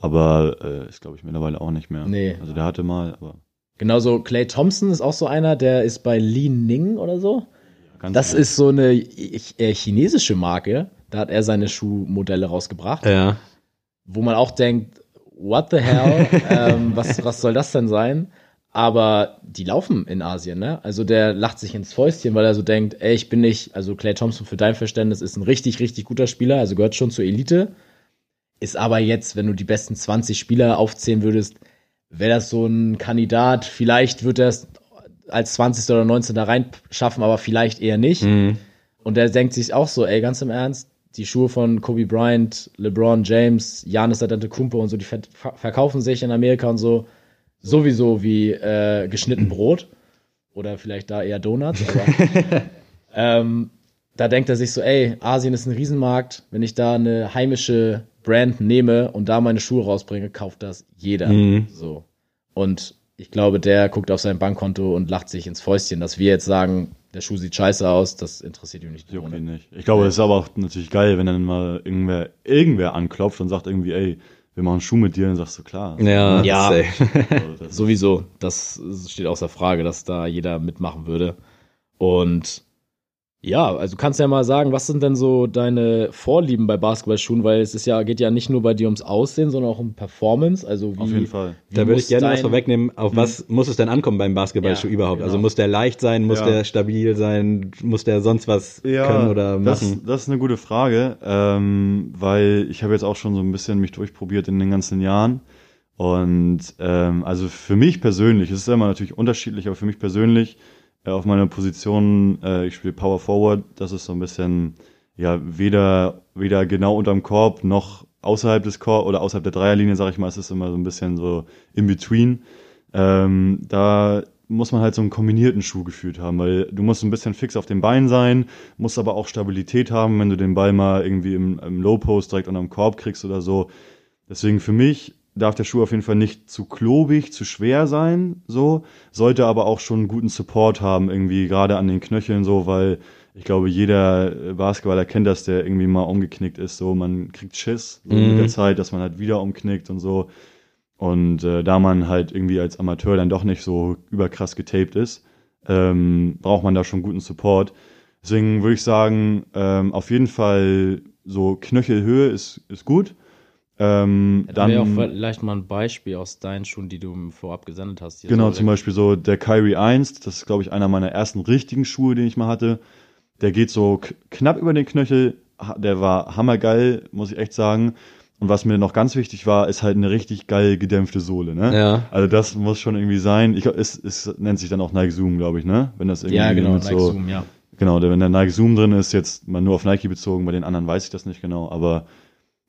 aber äh, ist, glaube ich, mittlerweile auch nicht mehr. Nee. Also der hatte mal, aber Genauso Clay Thompson ist auch so einer, der ist bei Li Ning oder so. ganz Das ehrlich, ist so eine äh, chinesische Marke. Da hat er seine Schuhmodelle rausgebracht. Ja. wo man auch denkt, what the hell, ähm, was, was soll das denn sein? Aber die laufen in Asien, ne? Also der lacht sich ins Fäustchen, weil er so denkt, ey, ich bin nicht, also Clay Thompson für dein Verständnis ist ein richtig, richtig guter Spieler, also gehört schon zur Elite. Ist aber jetzt, wenn du die besten 20 Spieler aufzählen würdest, wäre das so ein Kandidat, vielleicht wird er es als 20. oder 19. da rein schaffen, aber vielleicht eher nicht. Mhm. Und der denkt sich auch so, ey, ganz im Ernst, die Schuhe von Kobe Bryant, LeBron James, Giannis Antetokounmpo und so, die ver verkaufen sich in Amerika und so sowieso wie äh, geschnitten Brot oder vielleicht da eher Donuts. Aber, ähm, da denkt er sich so, ey, Asien ist ein Riesenmarkt. Wenn ich da eine heimische Brand nehme und da meine Schuhe rausbringe, kauft das jeder. Mhm. So. Und ich glaube, der guckt auf sein Bankkonto und lacht sich ins Fäustchen, dass wir jetzt sagen, der Schuh sieht scheiße aus, das interessiert ihn nicht. juckt ihn nicht. Ich glaube, es ist aber auch natürlich geil, wenn dann mal irgendwer, irgendwer anklopft und sagt irgendwie, ey, wir machen Schuh mit dir, dann sagst du klar. Ja, Ja. das- Sowieso, das steht außer Frage, dass da jeder mitmachen würde. Und ja, also kannst ja mal sagen, was sind denn so deine Vorlieben bei Basketballschuhen, weil es ist ja, geht ja nicht nur bei dir ums Aussehen, sondern auch um Performance. Also wie, Auf jeden Fall. wie Da würde ich gerne was dein- vorwegnehmen. Auf was muss es denn ankommen beim Basketballschuh Ja, überhaupt? Also genau. muss der leicht sein, muss Ja. der stabil sein, muss der sonst was können oder das, machen? das ist eine gute Frage, ähm, weil ich habe jetzt auch schon so ein bisschen mich durchprobiert in den ganzen Jahren. Und ähm, also für mich persönlich, es ist immer natürlich unterschiedlich, aber für mich persönlich äh, auf meiner Position, äh, ich spiele Power Forward, das ist so ein bisschen ja weder weder genau unterm Korb noch außerhalb des Korb oder außerhalb der Dreierlinie, sage ich mal, es ist immer so ein bisschen so in between. Ähm, da muss man halt so einen kombinierten Schuh gefühlt haben, weil du musst ein bisschen fix auf den Beinen sein, musst aber auch Stabilität haben, wenn du den Ball mal irgendwie im, im Low Post direkt unterm Korb kriegst oder so. Deswegen für mich darf der Schuh auf jeden Fall nicht zu klobig, zu schwer sein, so, sollte aber auch schon einen guten Support haben, irgendwie gerade an den Knöcheln so, weil ich glaube, jeder Basketballer kennt das, der irgendwie mal umgeknickt ist, so, man kriegt Schiss so Mhm. mit der Zeit, dass man halt wieder umknickt und so. Und äh, da man halt irgendwie als Amateur dann doch nicht so überkrass getaped ist, ähm, braucht man da schon guten Support. Deswegen würde ich sagen, ähm, auf jeden Fall so Knöchelhöhe ist, ist gut. Ähm, Dann wäre auch vielleicht mal ein Beispiel aus deinen Schuhen, die du vorab gesendet hast. Hier genau, so zum Beispiel so der Kyrie 1, das ist, glaube ich, einer meiner ersten richtigen Schuhe, den ich mal hatte. Der geht so knapp über den Knöchel, der war hammergeil, muss ich echt sagen. Und was mir noch ganz wichtig war, ist halt eine richtig geil gedämpfte Sohle, ne? Ja. Also das muss schon irgendwie sein. Ich, glaub, es, es nennt sich dann auch Nike Zoom, glaube ich, ne? Wenn das irgendwie Ja, genau, mit Nike so, Zoom, ja. Genau, wenn der Nike Zoom drin ist, jetzt mal nur auf Nike bezogen, bei den anderen weiß ich das nicht genau, aber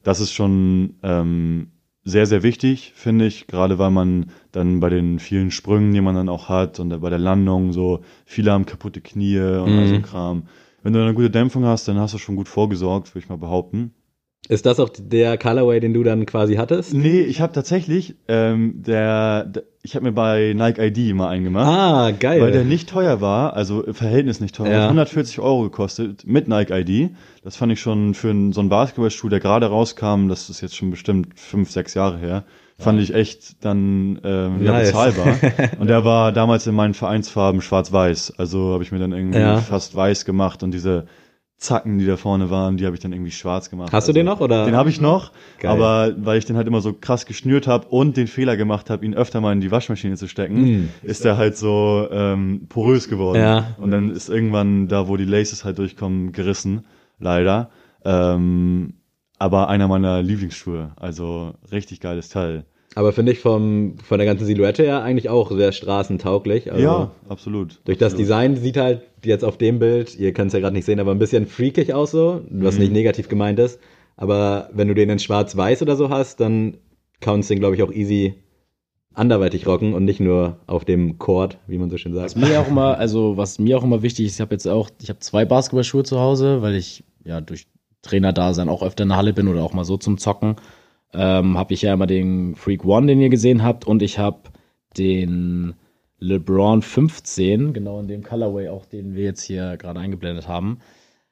das ist schon ähm, sehr, sehr wichtig, finde ich, gerade weil man dann bei den vielen Sprüngen, die man dann auch hat und bei der Landung so, viele haben kaputte Knie und all so Mhm. Kram. Wenn du eine gute Dämpfung hast, dann hast du schon gut vorgesorgt, würde ich mal behaupten. Ist das auch der Colorway, den du dann quasi hattest? Nee, ich habe tatsächlich, ähm, der, der ich habe mir bei Nike ID mal eingemacht. Ah, geil. Weil der nicht teuer war, also im Verhältnis nicht teuer, Ja. hat 140 Euro gekostet mit Nike ID. Das fand ich schon für einen, so einen Basketballschuh, der gerade rauskam, das ist jetzt schon bestimmt fünf, sechs Jahre her, fand ich echt dann ähm, ja, Nice. bezahlbar. Und der war damals in meinen Vereinsfarben schwarz-weiß. Also habe ich mir dann irgendwie Ja. fast weiß gemacht und diese Zacken, die da vorne waren, die habe ich dann irgendwie schwarz gemacht. Hast du also, den noch, oder? Den habe ich noch, Geil. aber weil ich den halt immer so krass geschnürt habe und den Fehler gemacht habe, ihn öfter mal in die Waschmaschine zu stecken, ist der halt so ähm, porös geworden. Mm. Ja. Und dann ist irgendwann da, wo die Laces halt durchkommen, gerissen, leider. Ähm, aber einer meiner Lieblingsschuhe, also richtig geiles Teil. Aber finde ich vom, von der ganzen Silhouette her eigentlich auch sehr straßentauglich. Also ja, absolut. Durch das absolut. Design sieht halt jetzt auf dem Bild, ihr könnt es ja gerade nicht sehen, aber ein bisschen freakig aus so, was nicht negativ gemeint ist. Aber wenn du den in schwarz-weiß oder so hast, dann kannst du den, glaube ich, auch easy anderweitig rocken und nicht nur auf dem Court, wie man so schön sagt. Was mir auch immer, also was mir auch immer wichtig ist, ich habe jetzt auch, ich habe zwei Basketballschuhe zu Hause, weil ich ja durch Trainerdasein auch öfter in der Halle bin oder auch mal so zum Zocken. Ähm, habe ich ja immer den Freak One, den ihr gesehen habt, und ich habe den LeBron 15, genau in dem Colorway auch, den wir jetzt hier gerade eingeblendet haben.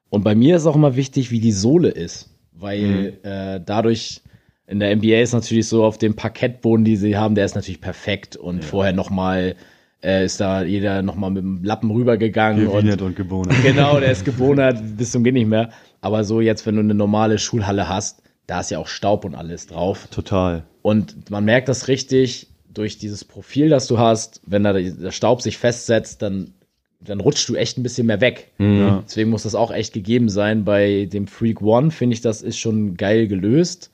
Und bei mir ist auch immer wichtig, wie die Sohle ist, weil äh, dadurch in der NBA ist natürlich so auf dem Parkettboden, die sie haben, der ist natürlich perfekt und vorher nochmal äh, ist da jeder nochmal mit dem Lappen rübergegangen und und gebohnet. genau, der ist gebonert bis zum geht nicht mehr. Aber so jetzt, wenn du eine normale Schulhalle hast, da ist ja auch Staub und alles drauf. Total. Und man merkt das richtig durch dieses Profil, das du hast. Wenn da der Staub sich festsetzt, dann, dann rutscht du echt ein bisschen mehr weg. Ja. Deswegen muss das auch echt gegeben sein. Bei dem Freak One finde ich, das ist schon geil gelöst,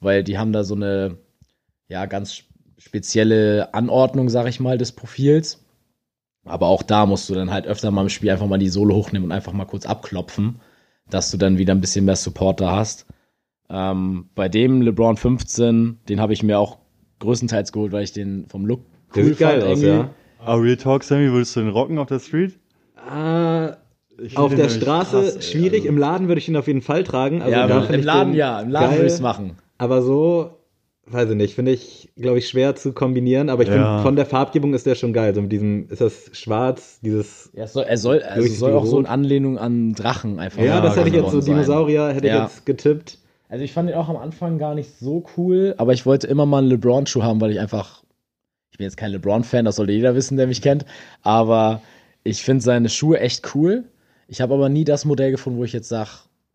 weil die haben da so eine, ja, ganz spezielle Anordnung, sag ich mal, des Profils. Aber auch da musst du dann halt öfter mal im Spiel einfach mal die Sohle hochnehmen und einfach mal kurz abklopfen, dass du dann wieder ein bisschen mehr Supporter hast. Ähm, bei dem LeBron 15, den habe ich mir auch größtenteils geholt, weil ich den vom Look Der sieht geil aus, ja. Aber Real Talk, Sammy, würdest du den rocken auf der Street? Ah, auf der Straße krass, schwierig, Also- im Laden würde ich ihn auf jeden Fall tragen. Also ja, da im Laden den ja, im Laden geil. würde ich es machen. Aber so, weiß ich nicht, finde ich, glaube ich, schwer zu kombinieren. Aber ich Ja. finde, von der Farbgebung ist der schon geil. So mit diesem, ist das schwarz, dieses. Ja, soll, er soll, also soll auch so in Anlehnung an Drachen einfach Ja, das hätte ich jetzt so, sein. Dinosaurier hätte Ja. ich jetzt getippt. Also ich fand ihn auch am Anfang gar nicht so cool, aber ich wollte immer mal einen LeBron-Schuh haben, weil ich einfach, ich bin jetzt kein LeBron-Fan, das sollte jeder wissen, der mich kennt, aber ich finde seine Schuhe echt cool. Ich habe aber nie das Modell gefunden, wo ich jetzt sage,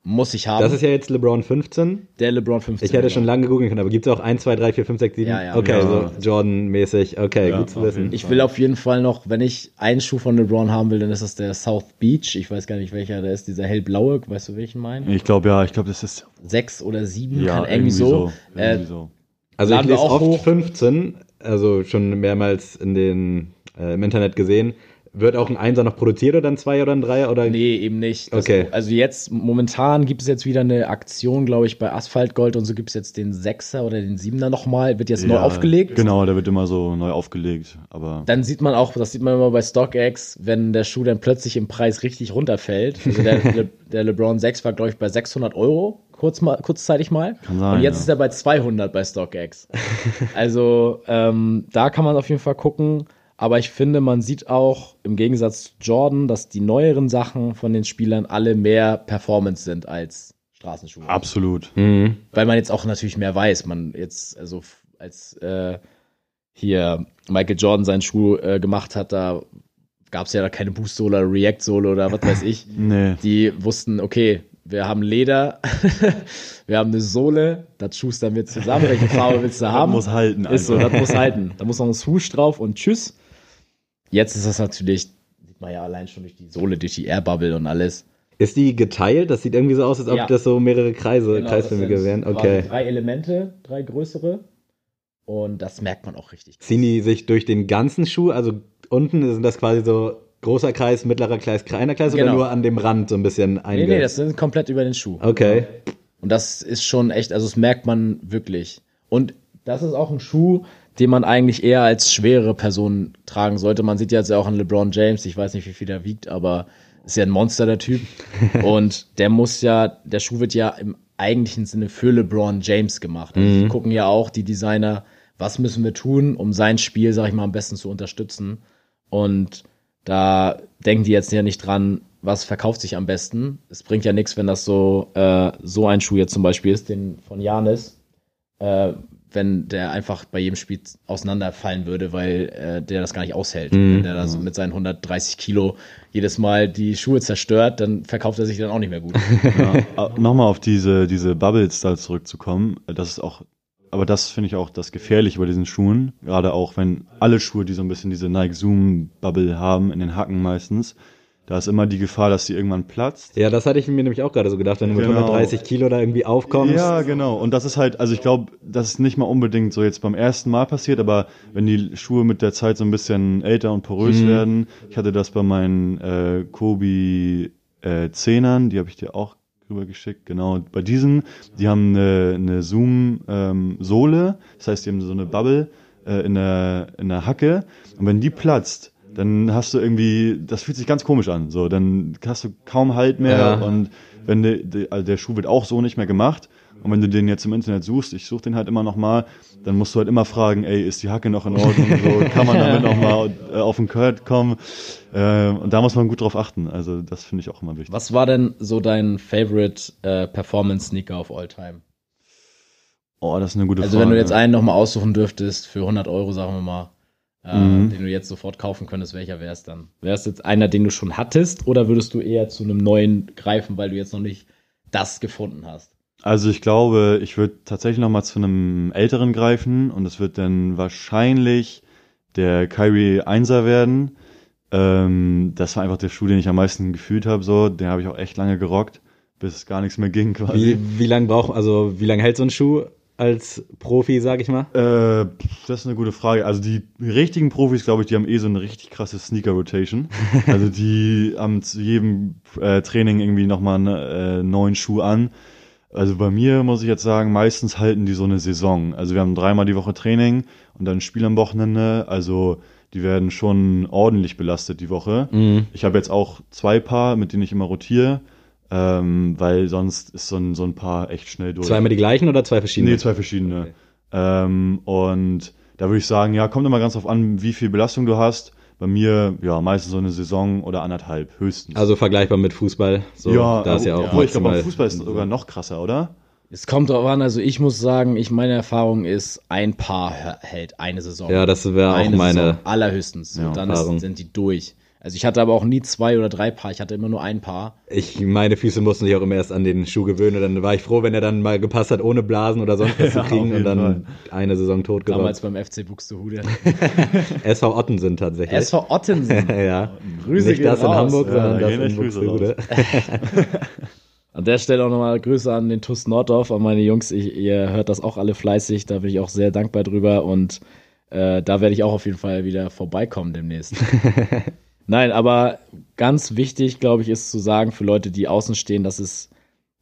muss ich haben. Das ist ja jetzt LeBron 15. der LeBron 15. Ich hätte genau. schon lange googeln können, aber gibt es auch 1, 2, 3, 4, 5, 6, 7? Ja, ja. okay, Ja. so Jordan-mäßig. Okay, Ja, gut zu wissen. Ich will auf jeden Fall noch, wenn ich einen Schuh von LeBron haben will, dann ist das der South Beach. Ich weiß gar nicht welcher, der ist dieser hellblaue, weißt du welchen meinen? Ich glaube, ja, ich glaube, das ist Sechs oder sieben, ja, kann irgendwie so. irgendwie Äh, so. Also ich lese auch oft hoch. 15, also schon mehrmals in den, äh, im Internet gesehen. Wird auch ein Einser noch produziert oder ein Zweier oder ein Dreier? Oder? Nee, eben nicht. Das, Okay. Also jetzt, momentan gibt es jetzt wieder eine Aktion, glaube ich, bei Asphaltgold und so gibt es jetzt den Sechser oder den Siebener nochmal, wird jetzt neu Ja, aufgelegt. Genau, der wird immer so neu aufgelegt. Aber Dann sieht man auch, das sieht man immer bei StockX, wenn der Schuh dann plötzlich im Preis richtig runterfällt. Also der, Le, der LeBron 6 war, glaube ich, bei 600 Euro, kurz mal, kurzzeitig mal. Kann sein, und jetzt ja. ist er bei 200 bei StockX. also ähm, da kann man auf jeden Fall gucken. Aber ich finde, man sieht auch im Gegensatz zu Jordan, dass die neueren Sachen von den Spielern alle mehr Performance sind als Straßenschuhe. absolut. Mhm. Weil man jetzt auch natürlich mehr weiß. Man jetzt, also als äh, hier Michael Jordan seinen Schuh äh, gemacht hat, da gab es ja da keine Boost-Sohle oder React-Sohle oder was weiß ich. Nee. Die wussten, okay, wir haben Leder, wir haben eine Sohle, das schustern wir zusammen. Welche Farbe willst du haben? muss halten Ist so, das muss halten. Da muss noch ein Swoosh drauf und tschüss. Jetzt ist das natürlich, sieht man ja allein schon durch die Sohle, durch die Airbubble und alles. Ist die geteilt? Das sieht irgendwie so aus, als ob Ja. das so mehrere Kreise, Genau, Kreisförmige wären. Okay. Drei Elemente, drei größere. Und das merkt man auch richtig. Ziehen die sich durch den ganzen Schuh? Also unten sind das quasi so großer Kreis, mittlerer Kreis, kleiner Kreis oder Genau. nur an dem Rand so ein bisschen Nee, einge... nee, das sind komplett über den Schuh. Okay. Und das ist schon echt, also das merkt man wirklich. Und das ist auch ein Schuh, den man eigentlich eher als schwere Person tragen sollte. Man sieht jetzt ja auch an LeBron James, ich weiß nicht, wie viel der wiegt, aber ist ja ein Monster, der Typ. Und der muss ja, der Schuh wird ja im eigentlichen Sinne für LeBron James gemacht. Also Mhm. Die gucken ja auch, die Designer, was müssen wir tun, um sein Spiel, sag ich mal, am besten zu unterstützen. Und da denken die jetzt ja nicht dran, was verkauft sich am besten. Es bringt ja nichts, wenn das so, äh, so ein Schuh jetzt zum Beispiel ist, den von Janis, äh, wenn der einfach bei jedem Spiel auseinanderfallen würde, weil äh, der das gar nicht aushält. Wenn der da so mit seinen 130 Kilo jedes Mal die Schuhe zerstört, dann verkauft er sich dann auch nicht mehr gut. Ja, äh, Nochmal auf diese, diese Bubbles da zurückzukommen, äh, das ist auch, aber das finde ich auch das Gefährliche bei diesen Schuhen, gerade auch wenn alle Schuhe, die so ein bisschen diese Nike Zoom Bubble haben, in den Hacken meistens, da ist immer die Gefahr, dass die irgendwann platzt. Ja, das hatte ich mir nämlich auch gerade so gedacht, wenn du mit Genau. 130 Kilo da irgendwie aufkommst. Ja, genau. Und das ist halt, also ich glaube, das ist nicht mal unbedingt so jetzt beim ersten Mal passiert, aber wenn die Schuhe mit der Zeit so ein bisschen älter und porös Mhm. werden, ich hatte das bei meinen äh, Kobe äh, Zehnern, die habe ich dir auch rübergeschickt, genau. Bei diesen, die haben eine, eine Zoom-Sohle, das heißt, die haben so eine Bubble äh, in, der, in der Hacke. Und wenn die platzt, dann hast du irgendwie, das fühlt sich ganz komisch an. So, dann hast du kaum Halt mehr Ja. und wenn de, de, also der Schuh wird auch so nicht mehr gemacht. Und wenn du den jetzt im Internet suchst, ich suche den halt immer noch mal, dann musst du halt immer fragen, ey, ist die Hacke noch in Ordnung? So, kann man damit noch mal äh, auf den Kurt kommen? Äh, und da muss man gut drauf achten. Also das finde ich auch immer wichtig. Was war denn so dein Favorite äh, Performance Sneaker of all time? Oh, das ist eine gute Also Frage. wenn du jetzt einen nochmal aussuchen dürftest für 100 Euro, sagen wir mal, Mhm. den du jetzt sofort kaufen könntest, welcher wäre es dann? Wäre es jetzt einer, den du schon hattest, oder würdest du eher zu einem neuen greifen, weil du jetzt noch nicht das gefunden hast? Also ich glaube, ich würde tatsächlich noch mal zu einem älteren greifen und es wird dann wahrscheinlich der Kyrie 1er werden. Ähm, das war einfach der Schuh, den ich am meisten gefühlt habe. So, den habe ich auch echt lange gerockt, bis gar nichts mehr ging quasi. Wie, wie lange braucht, also wie lange hält so ein Schuh als Profi, sag ich mal? Äh, das ist eine gute Frage. Also die richtigen Profis, glaube ich, die haben eh so eine richtig krasse Sneaker-Rotation. also die haben zu jedem äh, Training irgendwie nochmal einen äh, neuen Schuh an. Also bei mir muss ich jetzt sagen, meistens halten die so eine Saison. Also wir haben dreimal die Woche Training und dann ein Spiel am Wochenende. Also die werden schon ordentlich belastet die Woche. Ich habe jetzt auch zwei Paar, mit denen ich immer rotiere, ähm, weil sonst ist so ein, so ein Paar echt schnell durch. Zweimal die gleichen oder zwei verschiedene? Nee, zwei verschiedene. Ähm, und da würde ich sagen, ja, kommt immer ganz drauf an, wie viel Belastung du hast. Bei mir, ja, meistens so eine Saison oder anderthalb, höchstens. Also vergleichbar mit Fußball. So, ja, da ist ja auch obwohl ich glaube, beim Fußball ist es sogar noch krasser, oder? Es kommt drauf an, also ich muss sagen, ich meine Erfahrung ist, ein Paar hä- hält eine Saison. Ja, das wäre auch eine meine. Saison, allerhöchstens. Ja, und dann ist, sind die durch. Also ich hatte aber auch nie zwei oder drei Paar, ich hatte immer nur ein Paar. Ich, meine Füße mussten sich auch immer erst an den Schuh gewöhnen. Und dann war ich froh, wenn er dann mal gepasst hat, ohne Blasen oder sonst was Ja, zu kriegen und dann eine Saison tot Damals geworden. beim FC Buxtehude. SV Ottensen tatsächlich. SV Ottensen. ja. Grüße Nicht das gehen in raus. Hamburg, Ja, sondern das gehen in Buxtehude. An der Stelle auch nochmal Grüße an den TUS Norddorf, an meine Jungs. Ich, ihr hört das auch alle fleißig, da bin ich auch sehr dankbar drüber und äh, da werde ich auch auf jeden Fall wieder vorbeikommen demnächst. Nein, aber ganz wichtig, glaube ich, ist zu sagen für Leute, die außen stehen, dass es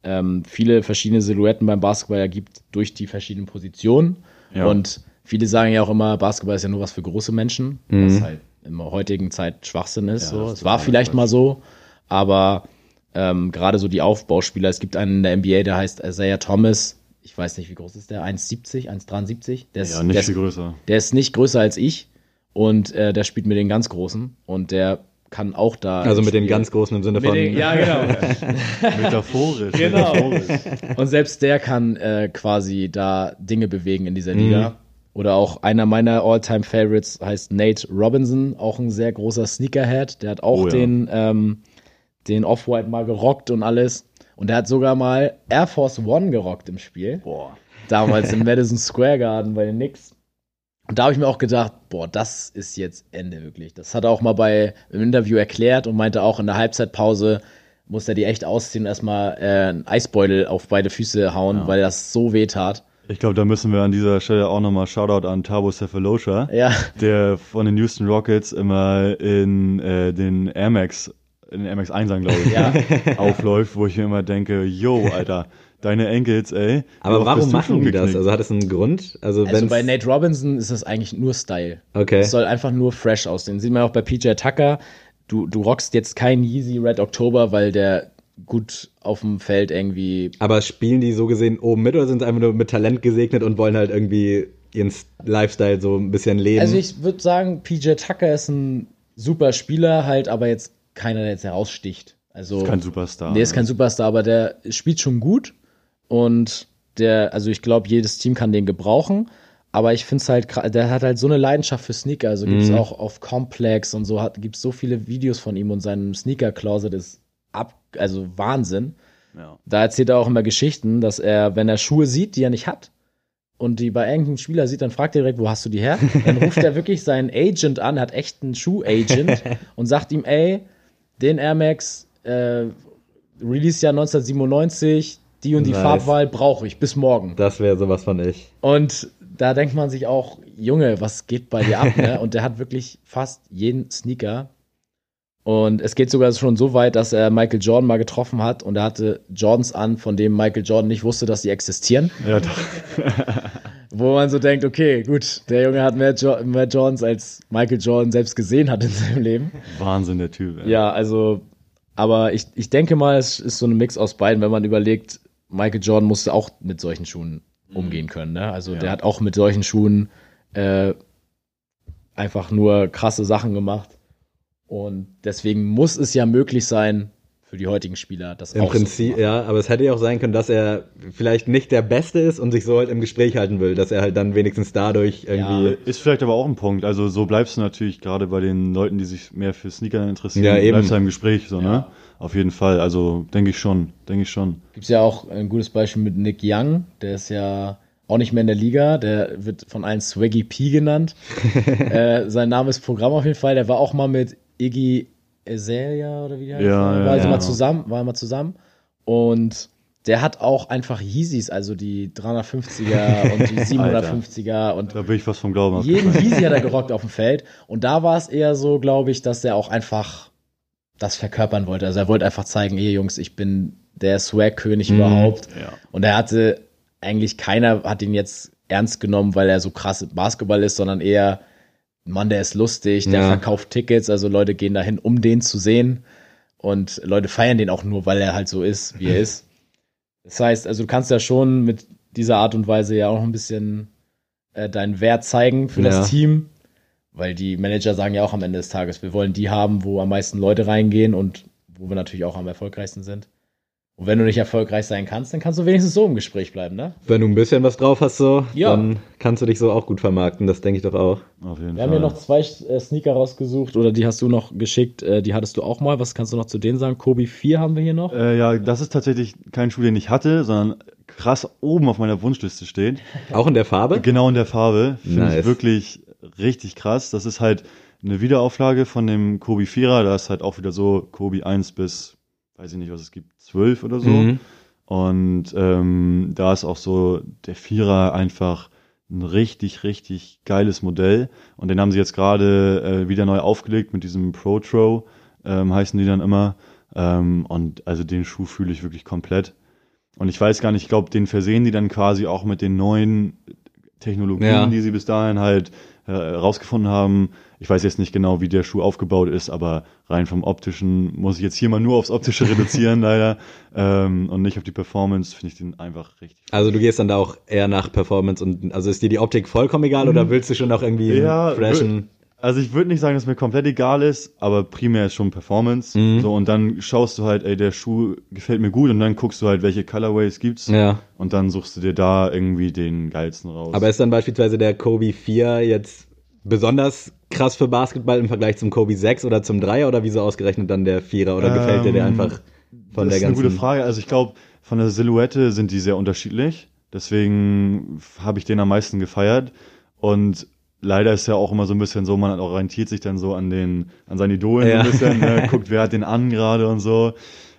ähm, viele verschiedene Silhouetten beim Basketball ja gibt durch die verschiedenen Positionen. Ja. Und viele sagen ja auch immer, Basketball ist ja nur was für große Menschen, was halt in der heutigen Zeit Schwachsinn ist. Ja, so. Es war vielleicht mal so, aber ähm, gerade so die Aufbauspieler, es gibt einen in der NBA, der heißt Isaiah Thomas. Ich weiß nicht, wie groß ist der? 1,70, 1,73? Der ist, Ja, nicht der, viel ist, größer. der ist nicht größer als ich und äh, der spielt mit den ganz Großen und der kann auch da. Also mit den spielen. ganz großen im Sinne Mit von. den, ja, genau. Metaphorisch. Genau. metaphorisch. Und selbst der kann äh, quasi da Dinge bewegen in dieser Liga. Oder auch einer meiner All-Time-Favorites heißt Nate Robinson, auch ein sehr großer Sneakerhead. Der hat auch Oh ja. den, ähm, den Off-White mal gerockt und alles. Und der hat sogar mal Air Force One gerockt im Spiel. Boah. Damals im Madison Square Garden bei den Knicks. Und da habe ich mir auch gedacht, boah, das ist jetzt Ende wirklich. Das hat er auch mal bei im Interview erklärt und meinte auch in der Halbzeitpause muss er die echt ausziehen und erstmal äh, einen Eisbeutel auf beide Füße hauen, weil das so weh tat. Ich glaube, da müssen wir an dieser Stelle auch nochmal Shoutout an Tabo Cephalosha, Ja, der von den Houston Rockets immer in äh, den Air Max, in den Air Max 1 glaube ich, Ja. aufläuft, wo ich mir immer denke, yo, Alter, deine Enkels, ey. Aber oft warum machen die das? Also hat es einen Grund? Also, also bei Nate Robinson ist das eigentlich nur Style. Okay. Es soll einfach nur fresh aussehen. Sieht man auch bei PJ Tucker. Du, du rockst jetzt kein Yeezy Red October, weil der gut auf dem Feld irgendwie. Aber spielen die so gesehen oben mit oder sind sie einfach nur mit Talent gesegnet und wollen halt irgendwie ihren Lifestyle so ein bisschen leben? Also ich würde sagen, PJ Tucker ist ein super Spieler, halt, aber jetzt keiner, der jetzt heraussticht. Also Kein Superstar. Der ist kein Superstar, aber der spielt schon gut und der, also ich glaube, jedes Team kann den gebrauchen. Aber ich finde es halt, der hat halt so eine Leidenschaft für Sneaker. Also gibt es auch auf Complex und so hat gibt es so viele Videos von ihm und seinem Sneaker Closet ist ab, also Wahnsinn. Ja. Da erzählt er auch immer Geschichten, dass er, wenn er Schuhe sieht, die er nicht hat, und die bei irgendeinem Spieler sieht, dann fragt er direkt, wo hast du die her? Dann ruft er wirklich seinen Agent an, hat echt einen Schuh-Agent und sagt ihm, ey, den Air Max, äh, Release-Jahr 1997, die und die Nice. Farbwahl brauche ich, bis morgen. das wäre sowas von ich. Und da denkt man sich auch, Junge, was geht bei dir ab? Ne? Und der hat wirklich fast jeden Sneaker. Und es geht sogar schon so weit, dass er Michael Jordan mal getroffen hat und er hatte Jordans an, von dem Michael Jordan nicht wusste, dass sie existieren. Ja, doch. Wo man so denkt, okay, gut, der Junge hat mehr, jo mehr Jordans, als Michael Jordan selbst gesehen hat in seinem Leben. Wahnsinn, der Typ. ey. Ja, also, aber ich, ich denke mal, es ist so ein Mix aus beiden, wenn man überlegt, Michael Jordan musste auch mit solchen Schuhen umgehen können. Ne? Also der hat auch mit solchen Schuhen äh, einfach nur krasse Sachen gemacht. Und deswegen muss es ja möglich sein, für die heutigen Spieler das Im auch so zu Prinzip, machen. ja, aber es hätte ja auch sein können, dass er vielleicht nicht der Beste ist und sich so halt im Gespräch halten will, dass er halt dann wenigstens dadurch irgendwie. Ist vielleicht aber auch ein Punkt. Also so bleibst du natürlich gerade bei den Leuten, die sich mehr für Sneaker interessieren, Ja, eben. bleibst du im Gespräch, so, ne? Auf jeden Fall. Also denke ich schon, denke ich schon. Gibt's ja auch ein gutes Beispiel mit Nick Young, der ist ja auch nicht mehr in der Liga, der wird von allen Swaggy P genannt. äh, sein Name ist Programm auf jeden Fall, der war auch mal mit Iggy Azalea oder wie der heißt. Ja, war ja, also ja. mal zusammen, war mal zusammen und der hat auch einfach Yeezys, also die 350er und die 750er und Da bin ich fast vom Glauben jeden. Yeezy hat er gerockt auf dem Feld. Und da war es eher so, glaube ich, dass er auch einfach das verkörpern wollte. Also er wollte einfach zeigen, ey Jungs, ich bin der Swag-König überhaupt. ja. Und er hatte, eigentlich keiner hat ihn jetzt ernst genommen, weil er so krass Basketball ist, sondern eher, Mann, der ist lustig, der Ja. verkauft Tickets, also Leute gehen dahin, um den zu sehen. Und Leute feiern den auch nur, weil er halt so ist, wie er ist. Das heißt, also du kannst ja schon mit dieser Art und Weise ja auch ein bisschen äh, deinen Wert zeigen für Ja. das Team. Weil die Manager sagen ja auch am Ende des Tages, wir wollen die haben, wo am meisten Leute reingehen und wo wir natürlich auch am erfolgreichsten sind. Und wenn du nicht erfolgreich sein kannst, dann kannst du wenigstens so im Gespräch bleiben, ne? Wenn du ein bisschen was drauf hast, so, Ja. dann kannst du dich so auch gut vermarkten, das denke ich doch auch. Auf jeden Wir haben Fall. hier noch zwei äh, Sneaker rausgesucht oder die hast du noch geschickt, äh, die hattest du auch mal. Was kannst du noch zu denen sagen? Kobe 4 haben wir hier noch. äh, ja, das ist tatsächlich kein Schuh, den ich hatte, sondern krass oben auf meiner Wunschliste steht. Auch in der Farbe? Genau in der Farbe. Finde Nice. ich wirklich richtig krass. Das ist halt eine Wiederauflage von dem Kobi 4er. Da ist halt auch wieder so Kobi 1 bis, weiß ich nicht, was es gibt, 12 oder so. Mhm. Und ähm, da ist auch so der Vierer einfach ein richtig, richtig geiles Modell. Und den haben sie jetzt gerade äh, wieder neu aufgelegt mit diesem Pro Tro, ähm, heißen die dann immer. Ähm, und also den Schuh fühle ich wirklich komplett. Und ich weiß gar nicht, ich glaube, den versehen die dann quasi auch mit den neuen Technologien, Ja. die sie bis dahin halt äh, rausgefunden haben. Ich weiß jetzt nicht genau, wie der Schuh aufgebaut ist, aber rein vom optischen muss ich jetzt hier mal nur aufs optische reduzieren, leider. Ähm, und nicht auf die Performance, finde ich den einfach richtig. Also du gehst dann da auch eher nach Performance und also ist dir die Optik vollkommen egal oder willst du schon auch irgendwie Mhm. Ja, freshen? Also ich würde nicht sagen, dass mir komplett egal ist, aber primär ist schon Performance. Mhm. So, und dann schaust du halt, ey, der Schuh gefällt mir gut und dann guckst du halt, welche Colorways gibt's. Ja. Und dann suchst du dir da irgendwie den geilsten raus. Aber ist dann beispielsweise der Kobe 4 jetzt besonders krass für Basketball im Vergleich zum Kobe 6 oder zum 3er oder wieso ausgerechnet dann der 4er oder gefällt dir der Ähm, einfach von das der ist eine ganzen gute Frage. Also ich glaube, von der Silhouette sind die sehr unterschiedlich. Deswegen habe ich den am meisten gefeiert. Und leider ist ja auch immer so ein bisschen so, man orientiert sich dann so an den, an seinen Idolen Ja. ein bisschen, ne? guckt, wer hat den an gerade und so.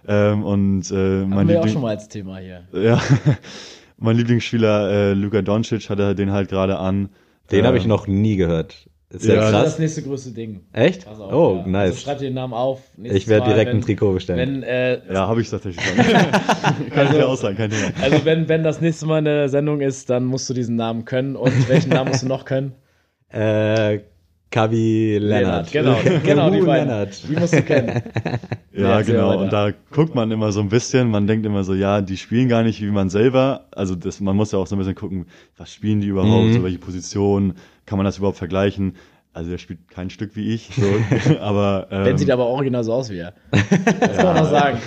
Ähm, und äh, mein haben wir auch Liebling- schon mal als Thema hier. Ja, mein Lieblingsspieler äh, Luka Doncic hatte den halt gerade an. Den habe ich Ähm, noch nie gehört. Ist Ja, der Das ist krass? das nächste größte Ding. Echt? Pass auf, oh, ja. Also nice. schreib dir den Namen auf. Nächstes ich werde direkt wenn, ein Trikot bestellen. Wenn, äh, Ja, habe ich tatsächlich schon. Kann ich dir auch sagen, kein Thema. also wenn, wenn das nächste Mal eine Sendung ist, dann musst du diesen Namen können. Und welchen Namen musst du noch können? Äh, Kavi Lennart. Genau, genau, die beiden. Lennart. Die musst du kennen. Ja, erzähl genau. Und da guckt man immer so ein bisschen, man denkt immer so, ja, die spielen gar nicht wie man selber. Also das, man muss ja auch so ein bisschen gucken, was spielen die überhaupt, Mhm. so welche Position, kann man das überhaupt vergleichen? Also der spielt kein Stück wie ich, so, aber ähm, Ben sieht aber original so aus wie er. Das kann man noch sagen.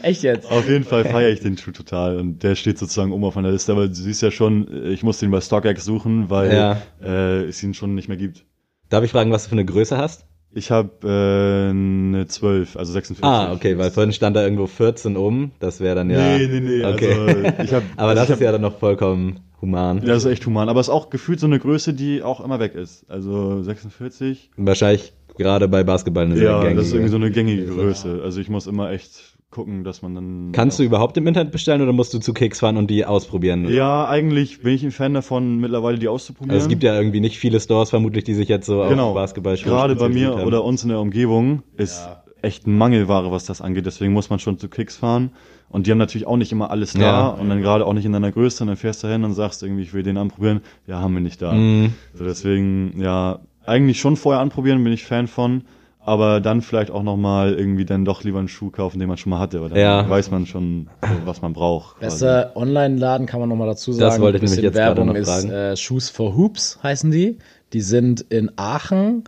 Echt jetzt. auf jeden Fall feiere ich den Schuh total und der steht sozusagen oben auf meiner Liste, aber du siehst ja schon, ich muss den bei StockX suchen, weil Ja. äh, es ihn schon nicht mehr gibt. Darf ich fragen, was du für eine Größe hast? Ich habe äh, eine 12, also 46. Ah, okay, weil vorhin stand da irgendwo 14 oben. Das wäre dann ja. Nee, nee, nee, Okay. also hab- Aber also das ist ja dann noch vollkommen human. Ja, das ist echt human. Aber es ist auch gefühlt so eine Größe, die auch immer weg ist. Also 46. Wahrscheinlich gerade bei Basketball eine sehr Ja, gängige. das ist irgendwie so eine gängige Größe. Also ich muss immer echt gucken, dass man dann. Kannst du überhaupt im Internet bestellen oder musst du zu Kicks fahren und die ausprobieren? Ja, eigentlich bin ich ein Fan davon, mittlerweile die auszuprobieren. Also es gibt ja irgendwie nicht viele Stores vermutlich, die sich jetzt so genau. auf Basketball Gerade bei mir haben. oder uns in der Umgebung ist echt Mangelware, was das angeht. Deswegen muss man schon zu Kicks fahren. Und die haben natürlich auch nicht immer alles da. Ja. Und dann gerade auch nicht in deiner Größe. Und dann fährst du hin und sagst irgendwie, ich will den anprobieren. Ja, haben wir nicht da. Mhm. So, deswegen, ja, eigentlich schon vorher anprobieren, bin ich Fan von. Aber dann vielleicht auch nochmal irgendwie dann doch lieber einen Schuh kaufen, den man schon mal hatte. Weil dann Ja. weiß man schon, was man braucht. quasi. Besser Online-Laden kann man nochmal dazu sagen. Das wollte ich Bisschen nämlich jetzt gerade Werbung noch ist fragen. äh, Shoes for Hoops heißen die. Die sind in Aachen.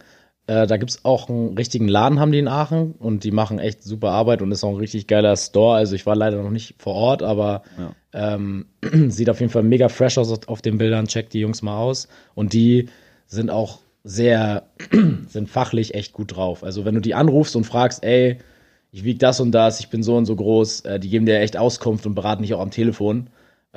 Äh, da gibt's auch einen richtigen Laden, haben die in Aachen. Und die machen echt super Arbeit und ist auch ein richtig geiler Store. Also ich war leider noch nicht vor Ort, aber ähm, sieht auf jeden Fall mega fresh aus auf den Bildern. Checkt die Jungs mal aus. Und die sind auch sehr, sind fachlich echt gut drauf. Also wenn du die anrufst und fragst, ey, ich wiege das und das, ich bin so und so groß, äh, die geben dir echt Auskunft und beraten dich auch am Telefon.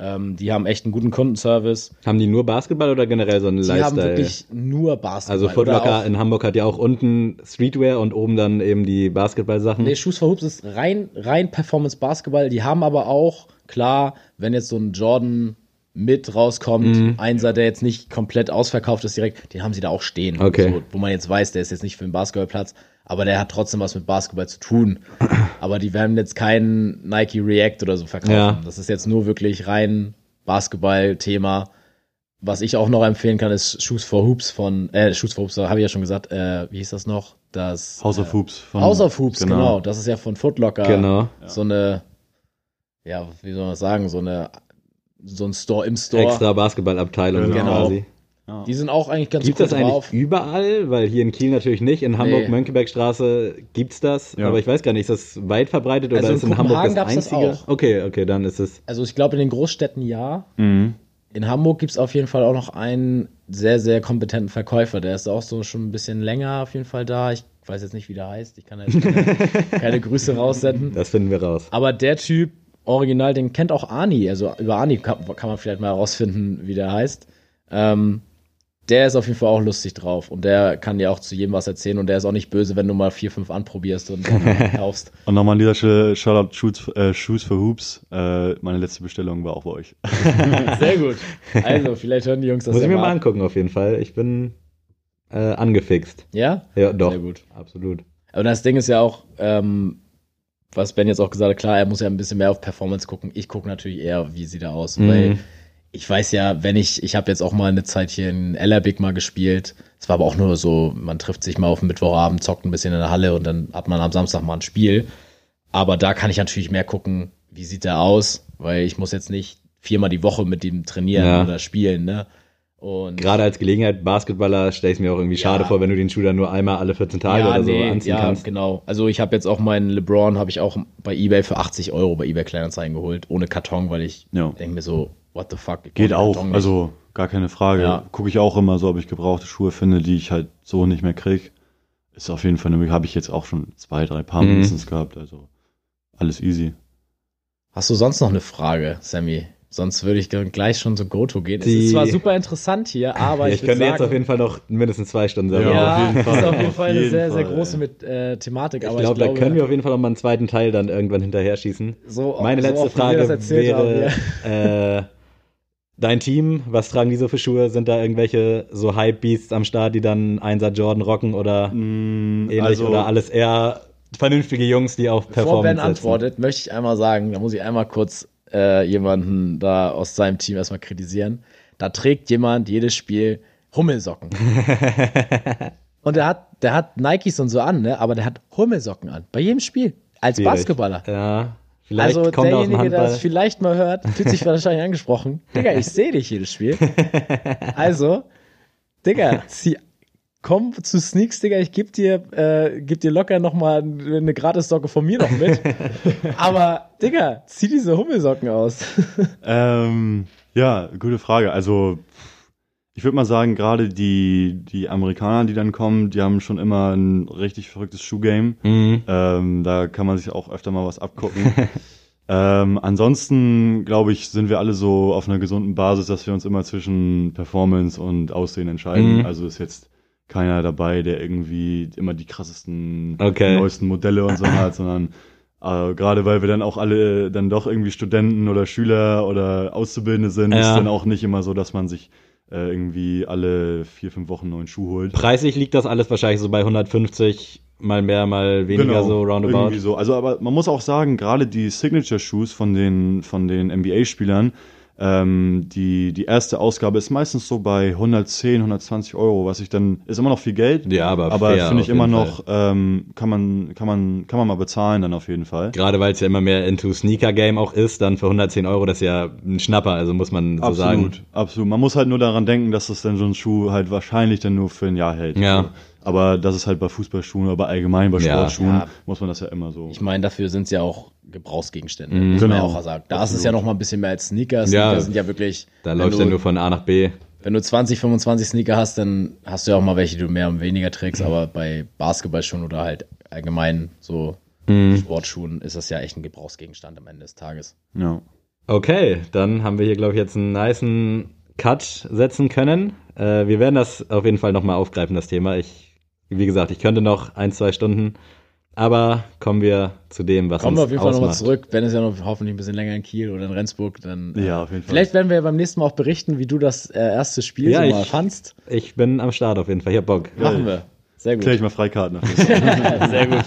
Ähm, die haben echt einen guten Kundenservice. Haben die nur Basketball oder generell so einen Die Lifestyle? haben wirklich nur Basketball. also Footlocker in Hamburg hat ja auch unten Streetwear und oben dann eben die Basketballsachen. Nee, Shoes for Hoops ist rein, rein Performance Basketball. Die haben aber auch, klar, wenn jetzt so ein Jordan mit rauskommt, Mhm. Einser, der jetzt nicht komplett ausverkauft ist direkt, den haben sie da auch stehen. Okay. So, wo man jetzt weiß, der ist jetzt nicht für den Basketballplatz, aber der hat trotzdem was mit Basketball zu tun. aber die werden jetzt keinen Nike React oder so verkaufen. Ja. Das ist jetzt nur wirklich rein Basketball-Thema. Was ich auch noch empfehlen kann, ist Shoes for Hoops von, äh, Shoes for Hoops, habe ich ja schon gesagt, äh, wie hieß das noch? Das House of Hoops. von- House of Hoops, genau. Das ist ja von Footlocker. Genau. So eine, ja, wie soll man das sagen, so eine, so ein Store im Store. Extra Basketballabteilung Genau. quasi. Die sind auch eigentlich ganz Gibt cool das eigentlich drauf. überall? Weil hier in Kiel natürlich nicht. In Hamburg, Nee. Mönckebergstraße gibt's das. Ja. Aber ich weiß gar nicht, ist das weit verbreitet oder Also in ist in Hamburg das gab's das einzige? auch. Okay, okay, dann ist es. Also ich glaube in den Großstädten ja. Mhm. In Hamburg gibt's auf jeden Fall auch noch einen sehr, sehr kompetenten Verkäufer. Der ist auch so schon ein bisschen länger auf jeden Fall da. Ich weiß jetzt nicht, wie der heißt. Ich kann da jetzt keine, keine Grüße raussenden. Das finden wir raus. Aber der Typ, original, den kennt auch Ani. Also über Ani kann, kann man vielleicht mal herausfinden, wie der heißt. Ähm, der ist auf jeden Fall auch lustig drauf. Und der kann dir auch zu jedem was erzählen. Und der ist auch nicht böse, wenn du mal vier, fünf anprobierst und dann kaufst. Und nochmal an dieser Stelle Shoutout Shoes, äh, Shoes for Hoops. Äh, meine letzte Bestellung war auch bei euch. Sehr gut. Also, vielleicht hören die Jungs das Muss ja ich mir mal angucken auf jeden Fall. Ich bin äh, angefixt. Ja? Ja, doch. Sehr gut. Absolut. Aber das Ding ist ja auch, ähm, was Ben jetzt auch gesagt hat, klar, er muss ja ein bisschen mehr auf Performance gucken. Ich gucke natürlich eher, wie sieht er aus. Mhm. Weil ich weiß ja, wenn ich, ich habe jetzt auch mal eine Zeit hier in Ellerbeck mal gespielt. Es war aber auch nur so, man trifft sich mal auf den Mittwochabend, zockt ein bisschen in der Halle und dann hat man am Samstag mal ein Spiel. Aber da kann ich natürlich mehr gucken, wie sieht er aus, weil ich muss jetzt nicht viermal die Woche mit ihm trainieren Ja. oder spielen, ne? Und Gerade als Gelegenheit Basketballer stelle ich es mir auch irgendwie Ja. schade vor, wenn du den Schuh dann nur einmal alle 14 Tage oder so anziehen ja, kannst. genau. Also ich habe jetzt auch meinen LeBron habe ich auch bei eBay für 80 Euro bei eBay Kleinanzeigen geholt, ohne Karton, weil ich Ja. denke mir so, what the fuck. Geht auch, nicht. also gar keine Frage. Ja. Gucke ich auch immer so, ob ich gebrauchte Schuhe finde, die ich halt so nicht mehr krieg. Ist auf jeden Fall, habe ich jetzt auch schon zwei, drei Paar Mhm. mindestens gehabt, also alles easy. Hast du sonst noch eine Frage, Sammy? Sonst würde ich gleich schon zu Goto gehen. Die- es ist zwar super interessant hier, aber Ja, ich, ich würde könnte sagen, jetzt auf jeden Fall noch mindestens zwei Stunden selber Ja, ja, auf jeden Fall, ist auf jeden auf Fall eine jeden sehr, sehr Fall, große ey. mit, äh, Thematik. Ich aber glaube, da können wir auf jeden Fall noch mal einen zweiten Teil dann irgendwann hinterher schießen. so, Meine so letzte Frage das erzählt wäre, haben, äh, dein Team, was tragen die so für Schuhe? Sind da irgendwelche so Hype-Beasts am Start, die dann Einser Jordan rocken oder Mm, ähnlich? also, oder alles eher vernünftige Jungs, die auf Bevor Ben Performance setzen? antwortet, möchte ich einmal sagen, da muss ich einmal kurz äh, jemanden da aus seinem Team erstmal kritisieren. Da trägt jemand jedes Spiel Hummelsocken. und der hat, der hat Nikes und so an, ne? aber der hat Hummelsocken an. Bei jedem Spiel. Als Schwierig. Basketballer. Ja, vielleicht also er derjenige, der das vielleicht mal hört, fühlt sich wahrscheinlich angesprochen. Digga, ich sehe dich jedes Spiel. Also, Digga, zieh, komm zu Sneaks, Digga, ich geb dir, äh, geb dir locker noch mal eine Gratissocke von mir noch mit. Aber, Digga, zieh diese Hummelsocken aus. Ähm, ja, gute Frage. Also, ich würde mal sagen, gerade die, die Amerikaner, die dann kommen, die haben schon immer ein richtig verrücktes Schuhgame. Mhm. Ähm, da kann man sich auch öfter mal was abgucken. ähm, ansonsten, glaube ich, sind wir alle so auf einer gesunden Basis, dass wir uns immer zwischen Performance und Aussehen entscheiden. Mhm. Also ist jetzt keiner dabei, der irgendwie immer die krassesten, Okay. neuesten Modelle und so hat, sondern äh, gerade weil wir dann auch alle dann doch irgendwie Studenten oder Schüler oder Auszubildende sind, Ja. ist dann auch nicht immer so, dass man sich äh, irgendwie alle vier, fünf Wochen neuen Schuh holt. Preislich liegt das alles wahrscheinlich so bei 150, mal mehr, mal weniger so roundabout. Genau, Irgendwie so. Also, aber man muss auch sagen, gerade die Signature-Shoes von den, von den NBA-Spielern, ähm, die, die erste Ausgabe ist meistens so bei 110, 120 Euro, was ich dann, ist immer noch viel Geld. Ja, aber aber finde ich immer noch, ähm, kann man, kann man, kann man mal bezahlen dann auf jeden Fall. Gerade weil es ja immer mehr into Sneaker-Game auch ist, dann für 110 Euro, das ist ja ein Schnapper, also muss man so sagen. Absolut, absolut. Man muss halt nur daran denken, dass das dann so ein Schuh halt wahrscheinlich dann nur für ein Jahr hält. Ja. Aber das ist halt bei Fußballschuhen oder allgemein bei Ja. Sportschuhen, Ja. muss man das ja immer so. Ich meine, dafür sind es ja auch Gebrauchsgegenstände, Mhm. muss man ja Genau. auch sagen. Da ist es ja noch mal ein bisschen mehr als Sneaker. Sneaker Ja. sind ja wirklich. Da läufst du ja nur von A nach B. Wenn du 20, 25 Sneaker hast, dann hast du ja auch mal welche, die du mehr und weniger trägst, aber bei Basketballschuhen oder halt allgemein so Sportschuhen ist das ja echt ein Gebrauchsgegenstand am Ende des Tages. ja. Okay, dann haben wir hier, glaube ich, jetzt einen nicen Cut setzen können. Äh, wir werden das auf jeden Fall nochmal aufgreifen, das Thema. Ich, wie gesagt, ich könnte noch ein, zwei Stunden, aber kommen wir zu dem, was Kommen wir uns auf jeden Fall nochmal zurück. Ben ist ja noch hoffentlich ein bisschen länger in Kiel oder in Rendsburg. Dann, äh, Ja, auf jeden Fall. Vielleicht werden wir beim nächsten Mal auch berichten, wie du das äh, erste Spiel Ja, so mal ich- fandst. Ich bin am Start auf jeden Fall, ich hab Bock. Machen wir. Sehr gut. Klär ich mal Freikarten. Sehr gut.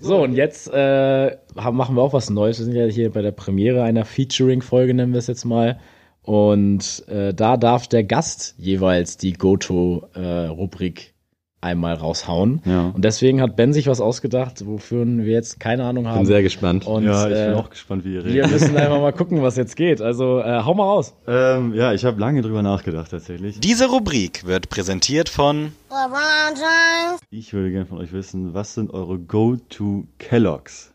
So, und jetzt äh, haben, machen wir auch was Neues. Wir sind ja hier bei der Premiere einer Featuring-Folge, nennen wir es jetzt mal. Und äh, da darf der Gast jeweils die Goto-Rubrik einmal raushauen. Ja. Und deswegen hat Ben sich was ausgedacht, wofür wir jetzt keine Ahnung haben. Bin sehr gespannt. und ja, ich bin äh, auch gespannt, wie ihr wir redet. müssen einfach mal gucken, was jetzt geht. Also äh, hau mal raus. Ähm, ja, ich habe lange drüber nachgedacht tatsächlich. Diese Rubrik wird präsentiert von. Ich würde gerne von euch wissen, was sind eure Go-To Kelloggs?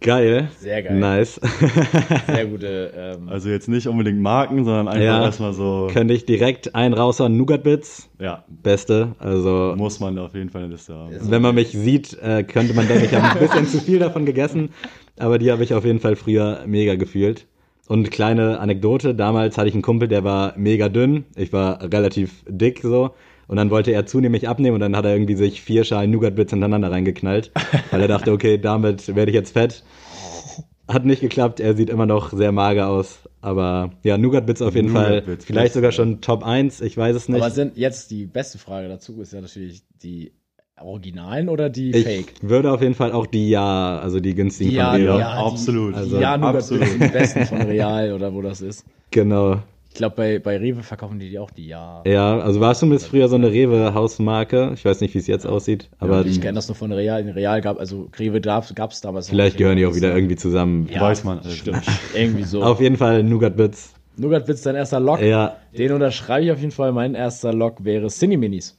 Geil. Sehr geil. Nice. Sehr gute. Ähm, Also jetzt nicht unbedingt Marken, sondern einfach Ja. erstmal so. Könnte ich direkt einen raushauen. Nougat Bits, Ja, beste. Also, muss man auf jeden Fall eine Liste haben. wenn man mich sieht, äh, könnte man denken, ich habe ein bisschen zu viel davon gegessen. Aber die habe ich auf jeden Fall früher mega gefühlt. Und kleine Anekdote, damals hatte ich einen Kumpel, der war mega dünn. Ich war relativ dick so. Und dann wollte er zunehmend abnehmen und dann hat er irgendwie sich vier Schalen Nougat-Bits hintereinander reingeknallt, weil er dachte, okay, damit werde ich jetzt fett. Hat nicht geklappt, er sieht immer noch sehr mager aus. Aber ja, Nougat-Bits auf jeden Fall. Vielleicht sogar schon Top 1, ich weiß es nicht. aber sind jetzt die beste Frage dazu ist ja natürlich die Originalen oder die ich Fake? würde auf jeden Fall auch die Ja, also die günstigen Ja, von Rewe. ja. die- absolut. also- ja, nur das absolut. die besten von Real oder wo das ist. Genau. Ich glaube, bei, bei Rewe verkaufen die die auch die Ja. Ja, also war es zumindest früher so eine Rewe-Hausmarke. Ich weiß nicht, wie es jetzt aussieht, aber ich kenne das nur von Real. In Real gab also Rewe gab es damals. vielleicht gehören die auch wieder irgendwie zusammen. Ja, Weiß man alles nicht. Irgendwie so. Auf jeden Fall Nougat-Bits. Nougat-Witz, dein erster Lock. Ja, Den unterschreibe ich auf jeden Fall. Mein erster Lock wäre Cine Minis.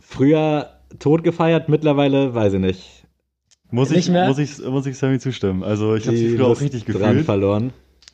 früher tot gefeiert, mittlerweile weiß ich nicht. Muss Nicht ich, mehr? muss ich, muss ich Sammy zustimmen. Also ich habe sie früher auch Lust richtig dran gefühlt. verloren.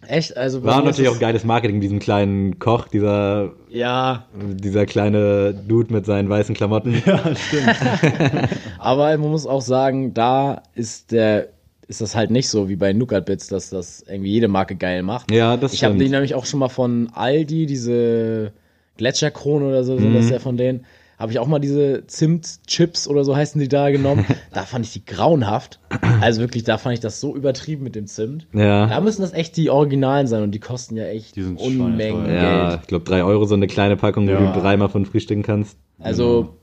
Echt? Also War natürlich auch geiles Marketing, diesem kleinen Koch, dieser, es- Ja, dieser kleine Dude mit seinen weißen Klamotten. Ja, stimmt. aber man muss auch sagen, da ist der ist das halt nicht so wie bei Nougat Bits, dass das irgendwie jede Marke geil macht. Ja, das Ich habe die nämlich auch schon mal von Aldi, diese Gletscherkrone oder so, mhm. das ist ja von denen. Habe ich auch mal diese Zimt-Chips oder so heißen die da genommen. da fand ich die grauenhaft. Also wirklich, da fand ich das so übertrieben mit dem Zimt. Ja. Da müssen das echt die Originalen sein und die kosten ja echt Die sind Unmengen schweineteuer. Ja, Geld. ich glaube drei Euro so eine kleine Packung, Ja. wo du dreimal von frühstücken kannst. Also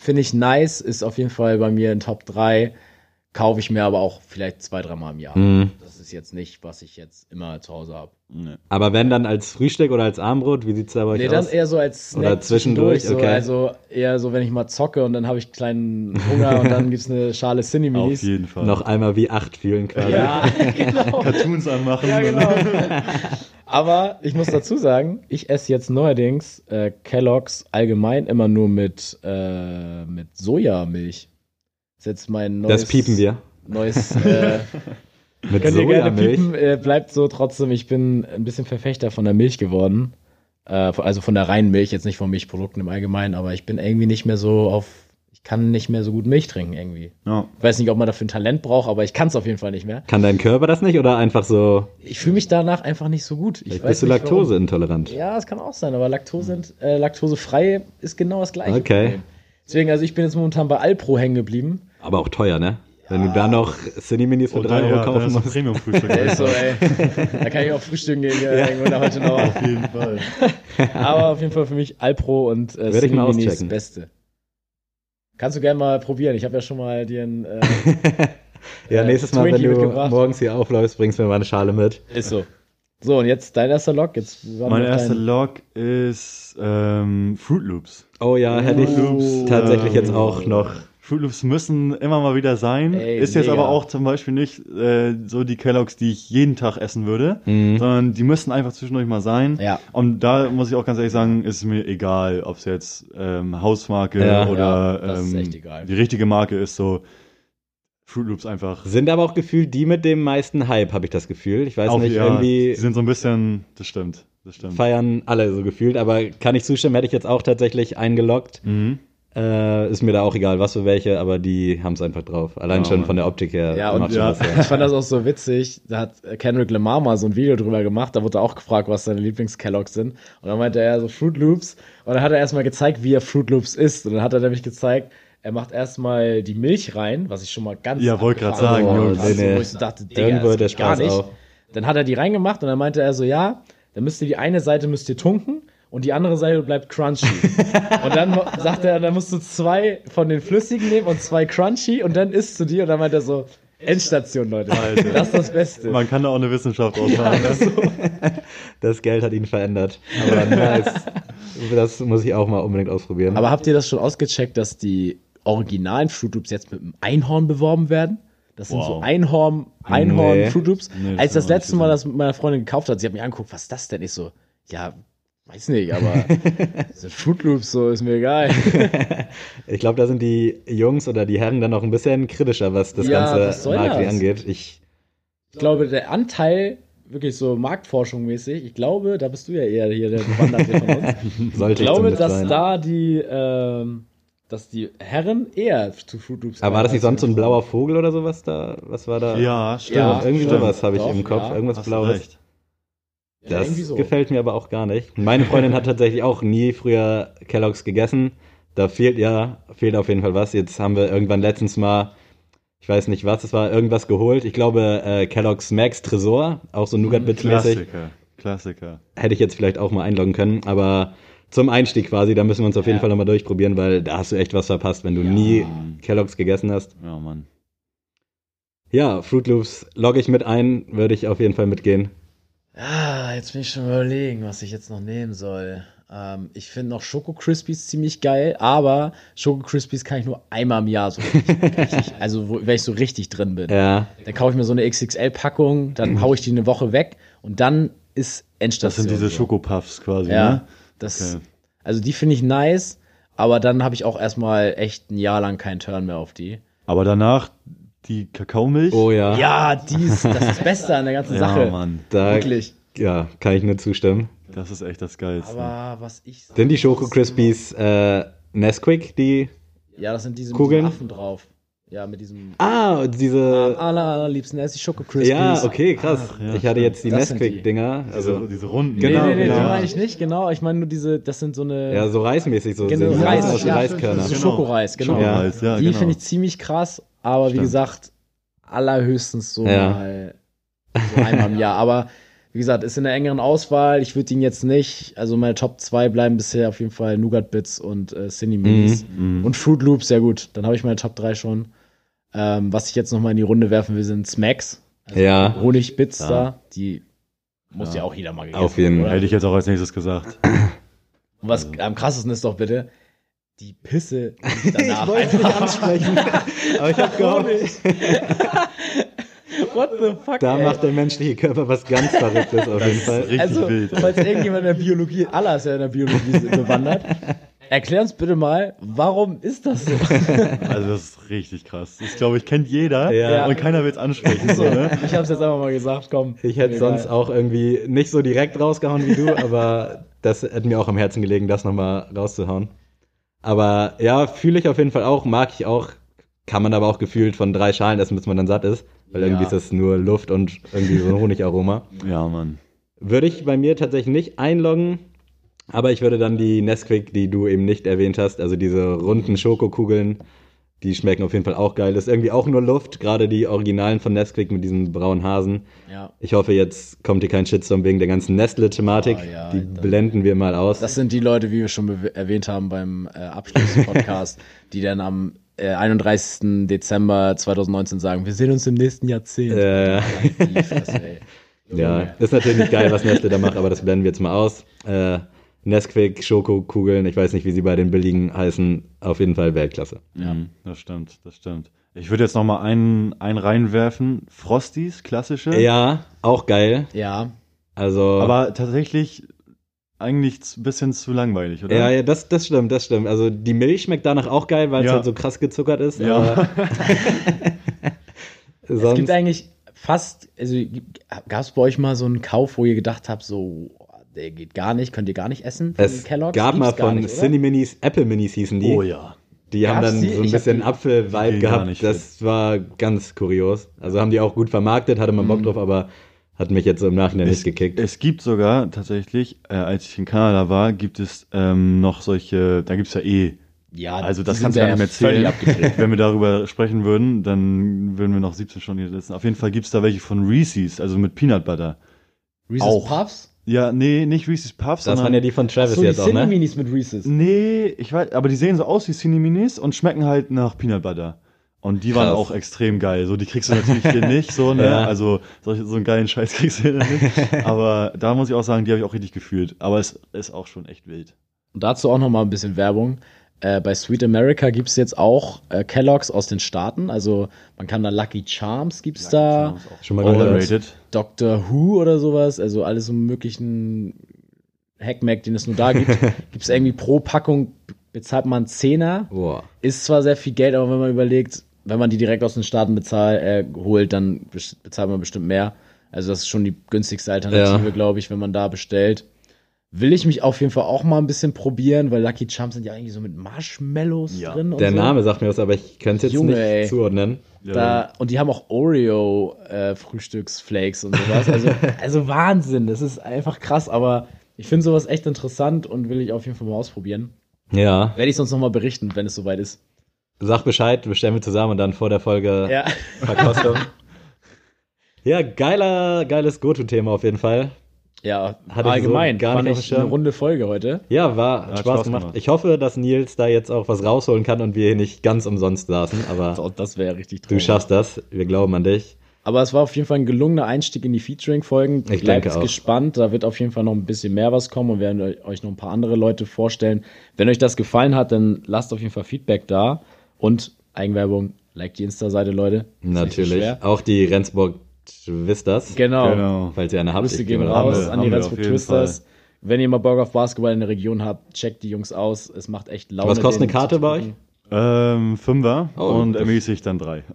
finde ich nice, ist auf jeden Fall bei mir in Top 3. kaufe ich mir aber auch vielleicht zwei, dreimal im Jahr. Mhm. Das ist jetzt nicht, was ich jetzt immer zu Hause habe. Nee. Aber wenn dann als Frühstück oder als Armbrot, wie sieht's da bei euch Nee, aus? dann eher so als Snack Oder zwischendurch, so, okay. Also eher so, wenn ich mal zocke und dann habe ich kleinen Hunger und dann gibt's eine Schale Auf Cineminis. jeden Fall. Noch einmal wie acht fühlen quasi. Ja, genau. Cartoons anmachen. Ja, genau. Aber ich muss dazu sagen, ich esse jetzt neuerdings äh, Kelloggs allgemein immer nur mit, äh, mit Sojamilch. Das ist jetzt mein neues. Das piepen wir. Neues. Äh, Mit könnt ihr gerne piepen. Äh, bleibt so trotzdem. Ich bin ein bisschen Verfechter von der Milch geworden. Äh, also von der reinen Milch, jetzt nicht von Milchprodukten im Allgemeinen, aber ich bin irgendwie nicht mehr so auf. Ich kann nicht mehr so gut Milch trinken irgendwie. Ja. Ich weiß nicht, ob man dafür ein Talent braucht, aber ich kann es auf jeden Fall nicht mehr. Kann dein Körper das nicht oder einfach so, Ich fühle mich danach einfach nicht so gut. Ich bist du laktoseintolerant? Ja, es kann auch sein, aber Laktose, äh, laktosefrei ist genau das gleiche. Okay. Problem. Deswegen, also ich bin jetzt momentan bei Alpro hängen geblieben. Aber auch teuer, ne? Wenn du da noch Cineminis für Und 3 dann, Euro ja, dann kaufen musst. Premium-Frühstück. Der ist so, ey. da kann ich auch frühstücken gehen ja. irgendwo da heute noch. Auf jeden Fall. Aber auf jeden Fall für mich Alpro und äh, mal Cineminis auschecken. Beste. Kannst du gerne mal probieren. Ich habe ja schon mal dir ein. Äh, Ja, äh, nächstes Mal, wenn du mitgebracht. morgens hier aufläufst, bringst du mir mal eine Schale mit. ist so. So, und jetzt dein erster Log. Jetzt Mein erster dein- Log ist ähm, Fruit Loops. Oh ja, hätte ich Loops, tatsächlich ähm, jetzt auch noch. Fruit Loops müssen immer mal wieder sein. Ey, ist jetzt mega. aber auch zum Beispiel nicht äh, so die Kelloggs, die ich jeden Tag essen würde, Mhm. sondern die müssen einfach zwischendurch mal sein. Ja. Und da muss ich auch ganz ehrlich sagen, ist mir egal, ob es jetzt ähm, Hausmarke Ja. oder Ja, ähm, die richtige Marke ist so Fruit Loops einfach. Sind aber auch gefühlt die mit dem meisten Hype, habe ich das Gefühl. Ich weiß Auch, nicht, ja, irgendwie Die sind so ein bisschen, das stimmt, das stimmt. feiern alle so gefühlt, aber kann ich zustimmen, hätte ich jetzt auch tatsächlich eingeloggt. Mhm. Äh, ist mir da auch egal, was für welche, aber die haben es einfach drauf. Allein Ja, schon Mann. von der Optik her. Ja, und ja. was her. Ich fand das auch so witzig. Da hat Kendrick Lamar mal so ein Video drüber gemacht. Da wurde er auch gefragt, was seine Lieblings-Kelloggs sind. Und dann meinte er so Fruit Loops. Und dann hat er erstmal gezeigt, wie er Fruit Loops isst. Und dann hat er nämlich gezeigt, er macht erstmal die Milch rein, was ich schon mal ganz Ja, wollte grad abgefahren sagen, fand. Jungs. Also, wo ich so dachte, Digga, das der geht gar Spaß nicht. auf. Dann hat er die reingemacht und dann meinte er so, ja, dann müsst ihr die eine Seite müsst ihr tunken und die andere Seite bleibt crunchy. und dann sagt er, dann musst du zwei von den flüssigen nehmen und zwei crunchy und dann isst du die und dann meint er so, Endstation, Leute. Alter. Das ist das Beste. Man kann da auch eine Wissenschaft draus machen. ne? Das Geld hat ihn verändert. Aber nice. das muss ich auch mal unbedingt ausprobieren. Aber habt ihr das schon ausgecheckt, dass die originalen Fruit Loops jetzt mit einem Einhorn beworben werden? Das sind so Wow. Einhorn, Einhorn Nee. Fruit Loops. Nee, das Als das ich letzte nicht Mal das mit meiner Freundin gekauft hat, sie hat mich angeguckt, was ist das denn? Ich so, ja, weiß nicht, aber sind Fruit Loops, so ist mir egal. Ich glaube, da sind die Jungs oder die Herren dann noch ein bisschen kritischer, was das Ja, ganze das? angeht. Ich, Ich glaube, der Anteil, wirklich so Marktforschung mäßig, ich glaube, da bist du ja eher hier der Bewanderte von uns. sollte Ich glaube, dass sein. da die, ähm, dass die Herren eher zu Fruit Loops Aber war das nicht sonst so ein blauer Vogel oder sowas da? Was war da? Ja, stimmt. Ja, irgendwie stimmt. sowas habe ich Doch, im Kopf. ja. Irgendwas Blaues. recht. Ja, Das so. gefällt mir aber auch gar nicht. Meine Freundin hat tatsächlich auch nie früher Kelloggs gegessen. Da fehlt ja, fehlt auf jeden Fall was. Jetzt haben wir irgendwann letztens mal, ich weiß nicht was, es war irgendwas geholt. Ich glaube äh, Kellogg's Max Tresor, auch so Nougat-Bits-mäßig. Klassiker. Klassiker. Hätte ich jetzt vielleicht auch mal einloggen können, aber zum Einstieg quasi, da müssen wir uns auf jeden Ja. Fall nochmal durchprobieren, weil da hast du echt was verpasst, wenn du nie Kellogg's gegessen hast. Ja, Mann. Ja, Fruit Loops logge ich mit ein, würde ich auf jeden Fall mitgehen. Ah, jetzt bin ich schon überlegen, was ich jetzt noch nehmen soll. Ähm, ich finde noch Schoko Crispies ziemlich geil, aber Schoko Crispies kann ich nur einmal im Jahr so richtig, richtig also wo, wenn ich so richtig drin bin. Ja, Dann kaufe ich mir so eine XXL-Packung, dann hau ich die eine Woche weg und dann ist Das Endstation. sind diese so. Schokopuffs quasi, Ja, ne? das, Okay. also die finde ich nice, aber dann habe ich auch erstmal echt ein Jahr lang keinen Turn mehr auf die. Aber danach die Kakaomilch. oh ja. Ja, dies, das ist das Beste an der ganzen ja, Sache. Mann. Da, Wirklich. Ja, kann ich nur zustimmen. Das ist echt das Geilste. Aber was ich. Sind die Schoko Crispies äh, Nesquik, die. Ja, das sind diese mit Kugeln? Affen drauf. Ja, mit diesem. Ah, diese. Am aller, allerliebsten esse ich Schoko Crispies. Ja, okay, krass. Ach, ja, ich hatte jetzt die sind die. Nesquik-Dinger. also Also, diese runden. Nee, Genau, nee, nee, genau. die meine ich nicht, genau. Ich meine nur diese, das sind so eine. ja, so reismäßig, so genau, so Reis, aus ja, Reiskörner. So Genau. Schokoreis, genau. Schokoreis, ja, die genau. finde ich ziemlich krass, aber wie Stimmt. gesagt, allerhöchstens so Ja. mal so einmal im Jahr. Aber wie gesagt, ist in der engeren Auswahl. Ich würde ihn jetzt nicht, also meine Top 2 bleiben bisher auf jeden Fall Nougat Bits und äh, Cindy Minis. Mhm. Und Fruit Loops, sehr gut. Dann habe ich meine Top 3 schon. Ähm, was ich jetzt noch mal in die Runde werfen will, sind Smacks. Also Ja. Honigbits Ja. da. Die muss ja, auch jeder mal gegessen Auf jeden Fall. Hätte ich jetzt auch als nächstes gesagt. Und was am krassesten ist doch bitte, die Pisse danach wollte nicht ansprechen, aber ich habe gehofft, What the fuck, da ey? macht der menschliche Körper was ganz Verrücktes auf jeden Fall. Richtig also, wild. falls irgendjemand in der Biologie, Allah ist ja in der Biologie bewandert, erklär uns bitte mal, warum ist das so? Also das ist richtig krass. Das glaube ich kennt jeder Ja. und keiner will es ansprechen. So, ne? Ich hab's jetzt einfach mal gesagt, komm. Ich hätte sonst auch irgendwie nicht so direkt rausgehauen wie du, aber das hätte mir auch am Herzen gelegen, das nochmal rauszuhauen. Aber ja, fühle ich auf jeden Fall auch, mag ich auch, kann man aber auch gefühlt von drei Schalen essen, bis man dann satt ist, weil Ja. irgendwie ist das nur Luft und irgendwie so ein Honigaroma. Ja, Mann. Würde ich bei mir tatsächlich nicht einloggen, aber ich würde dann die Nesquik, die du eben nicht erwähnt hast, also diese runden Schokokugeln, die schmecken auf jeden Fall auch geil. Das ist irgendwie auch nur Luft, gerade die Originalen von Nesquik mit diesen braunen Hasen. Ja. Ich hoffe, jetzt kommt hier kein Shitstorm wegen der ganzen Nestle-Thematik. Oh, ja, die Alter. blenden wir mal aus. Das sind die Leute, wie wir schon erwähnt haben beim äh, Abschluss-Podcast, die dann am äh, 31. Dezember 2019 sagen, wir sehen uns im nächsten Jahrzehnt. äh, Fresse, ey. ja, ist natürlich nicht geil, was Nestle da macht, aber das blenden wir jetzt mal aus. Äh, Nesquik, Schokokugeln, ich weiß nicht, wie sie bei den billigen heißen, auf jeden Fall Weltklasse. Ja, das stimmt, das stimmt. Ich würde jetzt noch mal einen, einen reinwerfen. Frosties, klassische. Ja, auch geil. Ja, Also, Aber tatsächlich eigentlich ein bisschen zu langweilig, oder? ja, ja, das, das stimmt, das stimmt. Also die Milch schmeckt danach auch geil, weil es Ja. halt so krass gezuckert ist. Ja. Aber es gibt eigentlich fast, also gab es bei euch mal so einen Kauf, wo ihr gedacht habt, so, der geht gar nicht, könnt ihr gar nicht essen von es Kellogg's? gab mal von nicht, oder? Cine Minis, Apple Minis hießen die. Oh ja. Die haben Gab's dann die? so ein Ich bisschen Apfel-Vibe gehabt. nicht Das war ganz kurios. Also haben die auch gut vermarktet, hatte man Bock Mhm. drauf, aber hat mich jetzt so im Nachhinein nicht gekickt. Es gibt sogar tatsächlich, äh, als ich in Kanada war, gibt es ähm, noch solche, da gibt es ja eh. Ja, Also das kannst du gar ja nicht mehr zählen. Wenn wir darüber sprechen würden, dann würden wir noch 17 Stunden hier sitzen. Auf jeden Fall gibt es da welche von Reese's, also mit Peanut Butter. Reese's Auch. Puffs? Ja, nee, nicht Reese's Puffs, Das sondern... waren ja die von Travis So, die jetzt auch, ne? Cineminis mit Reese's. Nee, ich weiß, aber die sehen so aus wie Cineminis und schmecken halt nach Peanut Butter. Und die waren Krass. auch extrem geil. So, die kriegst du natürlich hier nicht, so, ne? Ja. Also, solche, so einen geilen Scheiß kriegst du hier nicht. Aber da muss ich auch sagen, die habe ich auch richtig gefühlt. Aber es ist auch schon echt wild. Und dazu auch noch mal ein bisschen Werbung. Äh, bei Sweet America gibt es jetzt auch äh, Kellogg's aus den Staaten. Also man kann da Lucky Charms gibt's da, Schon mal Und- gehört. Overrated. Doctor Who oder sowas. Also alles so möglichen Hackmack, den es nur da gibt. gibt's irgendwie pro Packung bezahlt man einen Zehner. Boah. Ist zwar sehr viel Geld, aber wenn man überlegt, wenn man die direkt aus den Staaten bezahlt, äh, holt, dann bezahlt man bestimmt mehr. Also das ist schon die günstigste Alternative, Ja. glaube ich, wenn man da bestellt. Will ich mich auf jeden Fall auch mal ein bisschen probieren, weil Lucky Charms sind ja eigentlich so mit Marshmallows Ja. drin. Und Der so. Name sagt mir was, aber ich könnte es jetzt Junge, nicht ey. zuordnen. Da, und die haben auch Oreo äh, Frühstücksflakes und sowas. Also, also Wahnsinn, das ist einfach krass, aber ich finde sowas echt interessant und will ich auf jeden Fall mal ausprobieren. Ja. Werde ich sonst noch mal berichten, wenn es soweit ist. Sag Bescheid, bestellen wir zusammen und dann vor der Folge Ja. Verkostung. ja, geiler, geiles Go-To-Thema auf jeden Fall. Ja, Hatte ich allgemein. so gar war nicht dem eine runde Folge heute. Ja, war hat Spaß, Spaß gemacht. gemacht. Ich hoffe, dass Nils da jetzt auch was rausholen kann und wir hier nicht ganz umsonst saßen, aber das wäre richtig du traurig. schaffst das. Wir glauben an dich. Aber es war auf jeden Fall ein gelungener Einstieg in die Featuring-Folgen. Ich Bleibt denke auch. gespannt, da wird auf jeden Fall noch ein bisschen mehr was kommen und werden euch noch ein paar andere Leute vorstellen. Wenn euch das gefallen hat, dann lasst auf jeden Fall Feedback da und Eigenwerbung, like die Insta-Seite, Leute. Ist Natürlich. Auch die Rendsburg Twistas. Genau. Genau. Falls ihr eine habt. Grüße gehen raus an die Rendsburg Twisters. Wenn ihr mal Bock auf Basketball in der Region habt, checkt die Jungs aus. Es macht echt Laune. Was kostet eine Karte bei euch? Ähm, Fünfer Oh, und ermäßigt dann drei.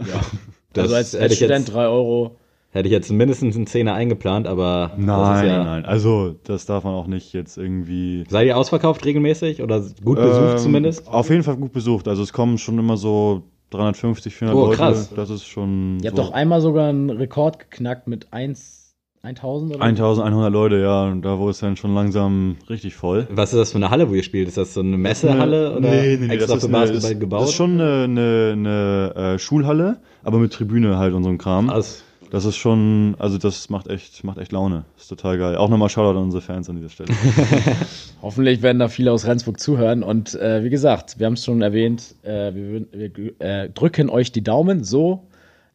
Das also als, hätte als ich jetzt- Student 3 Euro. Hätte ich jetzt mindestens einen Zehner eingeplant, aber das Nein, ist ja, nein, nein. Also, das darf man auch nicht jetzt irgendwie. Seid ihr ausverkauft regelmäßig oder gut besucht Ähm, zumindest? Auf jeden Fall gut besucht. Also, es kommen schon immer so 350, 400 Oh, Leute. krass. Das ist schon. Ihr habt so doch einmal sogar einen Rekord geknackt mit 1, 1000 oder? 1100 Leute, ja. Und da wurde es dann schon langsam richtig voll. Was ist das für eine Halle, wo ihr spielt? Ist das so eine Messehalle oder nee, nee, nee, extra das für ist eine, Basketball das, gebaut? Das ist schon eine, eine, eine äh, Schulhalle, aber mit Tribüne halt und so ein Kram. Krass. Das ist schon, also das macht echt, macht echt Laune. Ist total geil. Auch nochmal Shoutout an unsere Fans an dieser Stelle. Hoffentlich werden da viele aus Rendsburg zuhören. Und äh, wie gesagt, wir haben es schon erwähnt, äh, wir, wir äh, drücken euch die Daumen so.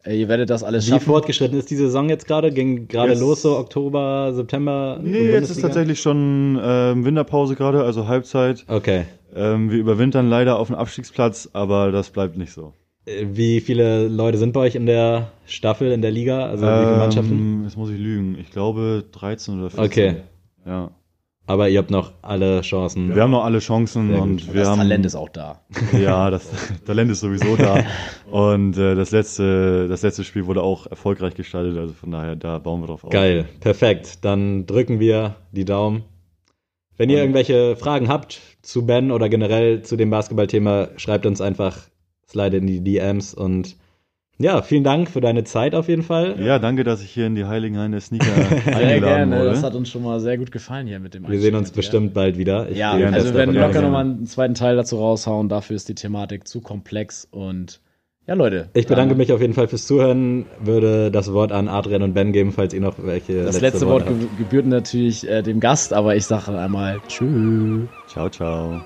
Äh, ihr werdet das alles Wie schaffen. fortgeschritten ist die Saison jetzt gerade? Ging gerade los, so Oktober, September? nee, jetzt ist tatsächlich schon ähm, Winterpause gerade, also Halbzeit. Okay. Ähm, wir überwintern leider auf dem Abstiegsplatz, aber das bleibt nicht so. Äh, Wie viele Leute sind bei euch in der Staffel, in der Liga? Also wie viele Mannschaften? Ähm, jetzt muss ich lügen. Ich glaube 13 oder 14. Okay. Ja. Aber ihr habt noch alle Chancen. Wir haben noch alle Chancen Sehr gut. und wir das haben Talent ist auch da. Ja, das Talent ist sowieso da. Und äh, das letzte, das letzte Spiel wurde auch erfolgreich gestaltet, also von daher, da bauen wir drauf auf. Geil, perfekt. Dann drücken wir die Daumen. Wenn ihr irgendwelche Fragen habt zu Ben oder generell zu dem Basketballthema, schreibt uns einfach, slide in die DMs und ja, vielen Dank für deine Zeit auf jeden Fall. Ja, danke, dass ich hier in die Heiligen Hain der Sneaker Sehr eingeladen gerne. wurde. Das hat uns schon mal sehr gut gefallen hier mit dem Wir sehen uns bestimmt bald wieder. Ich Ja, gehe also wir werden locker nochmal einen zweiten Teil dazu raushauen. Dafür ist die Thematik zu komplex. Und ja, Leute. Ich bedanke dann- mich auf jeden Fall fürs Zuhören, würde das Wort an Adrian und Ben geben, falls ihr noch welche Das letzte Worte Wort ge gebührt natürlich äh, dem Gast, aber ich sage einmal Tschüss. Ciao, ciao.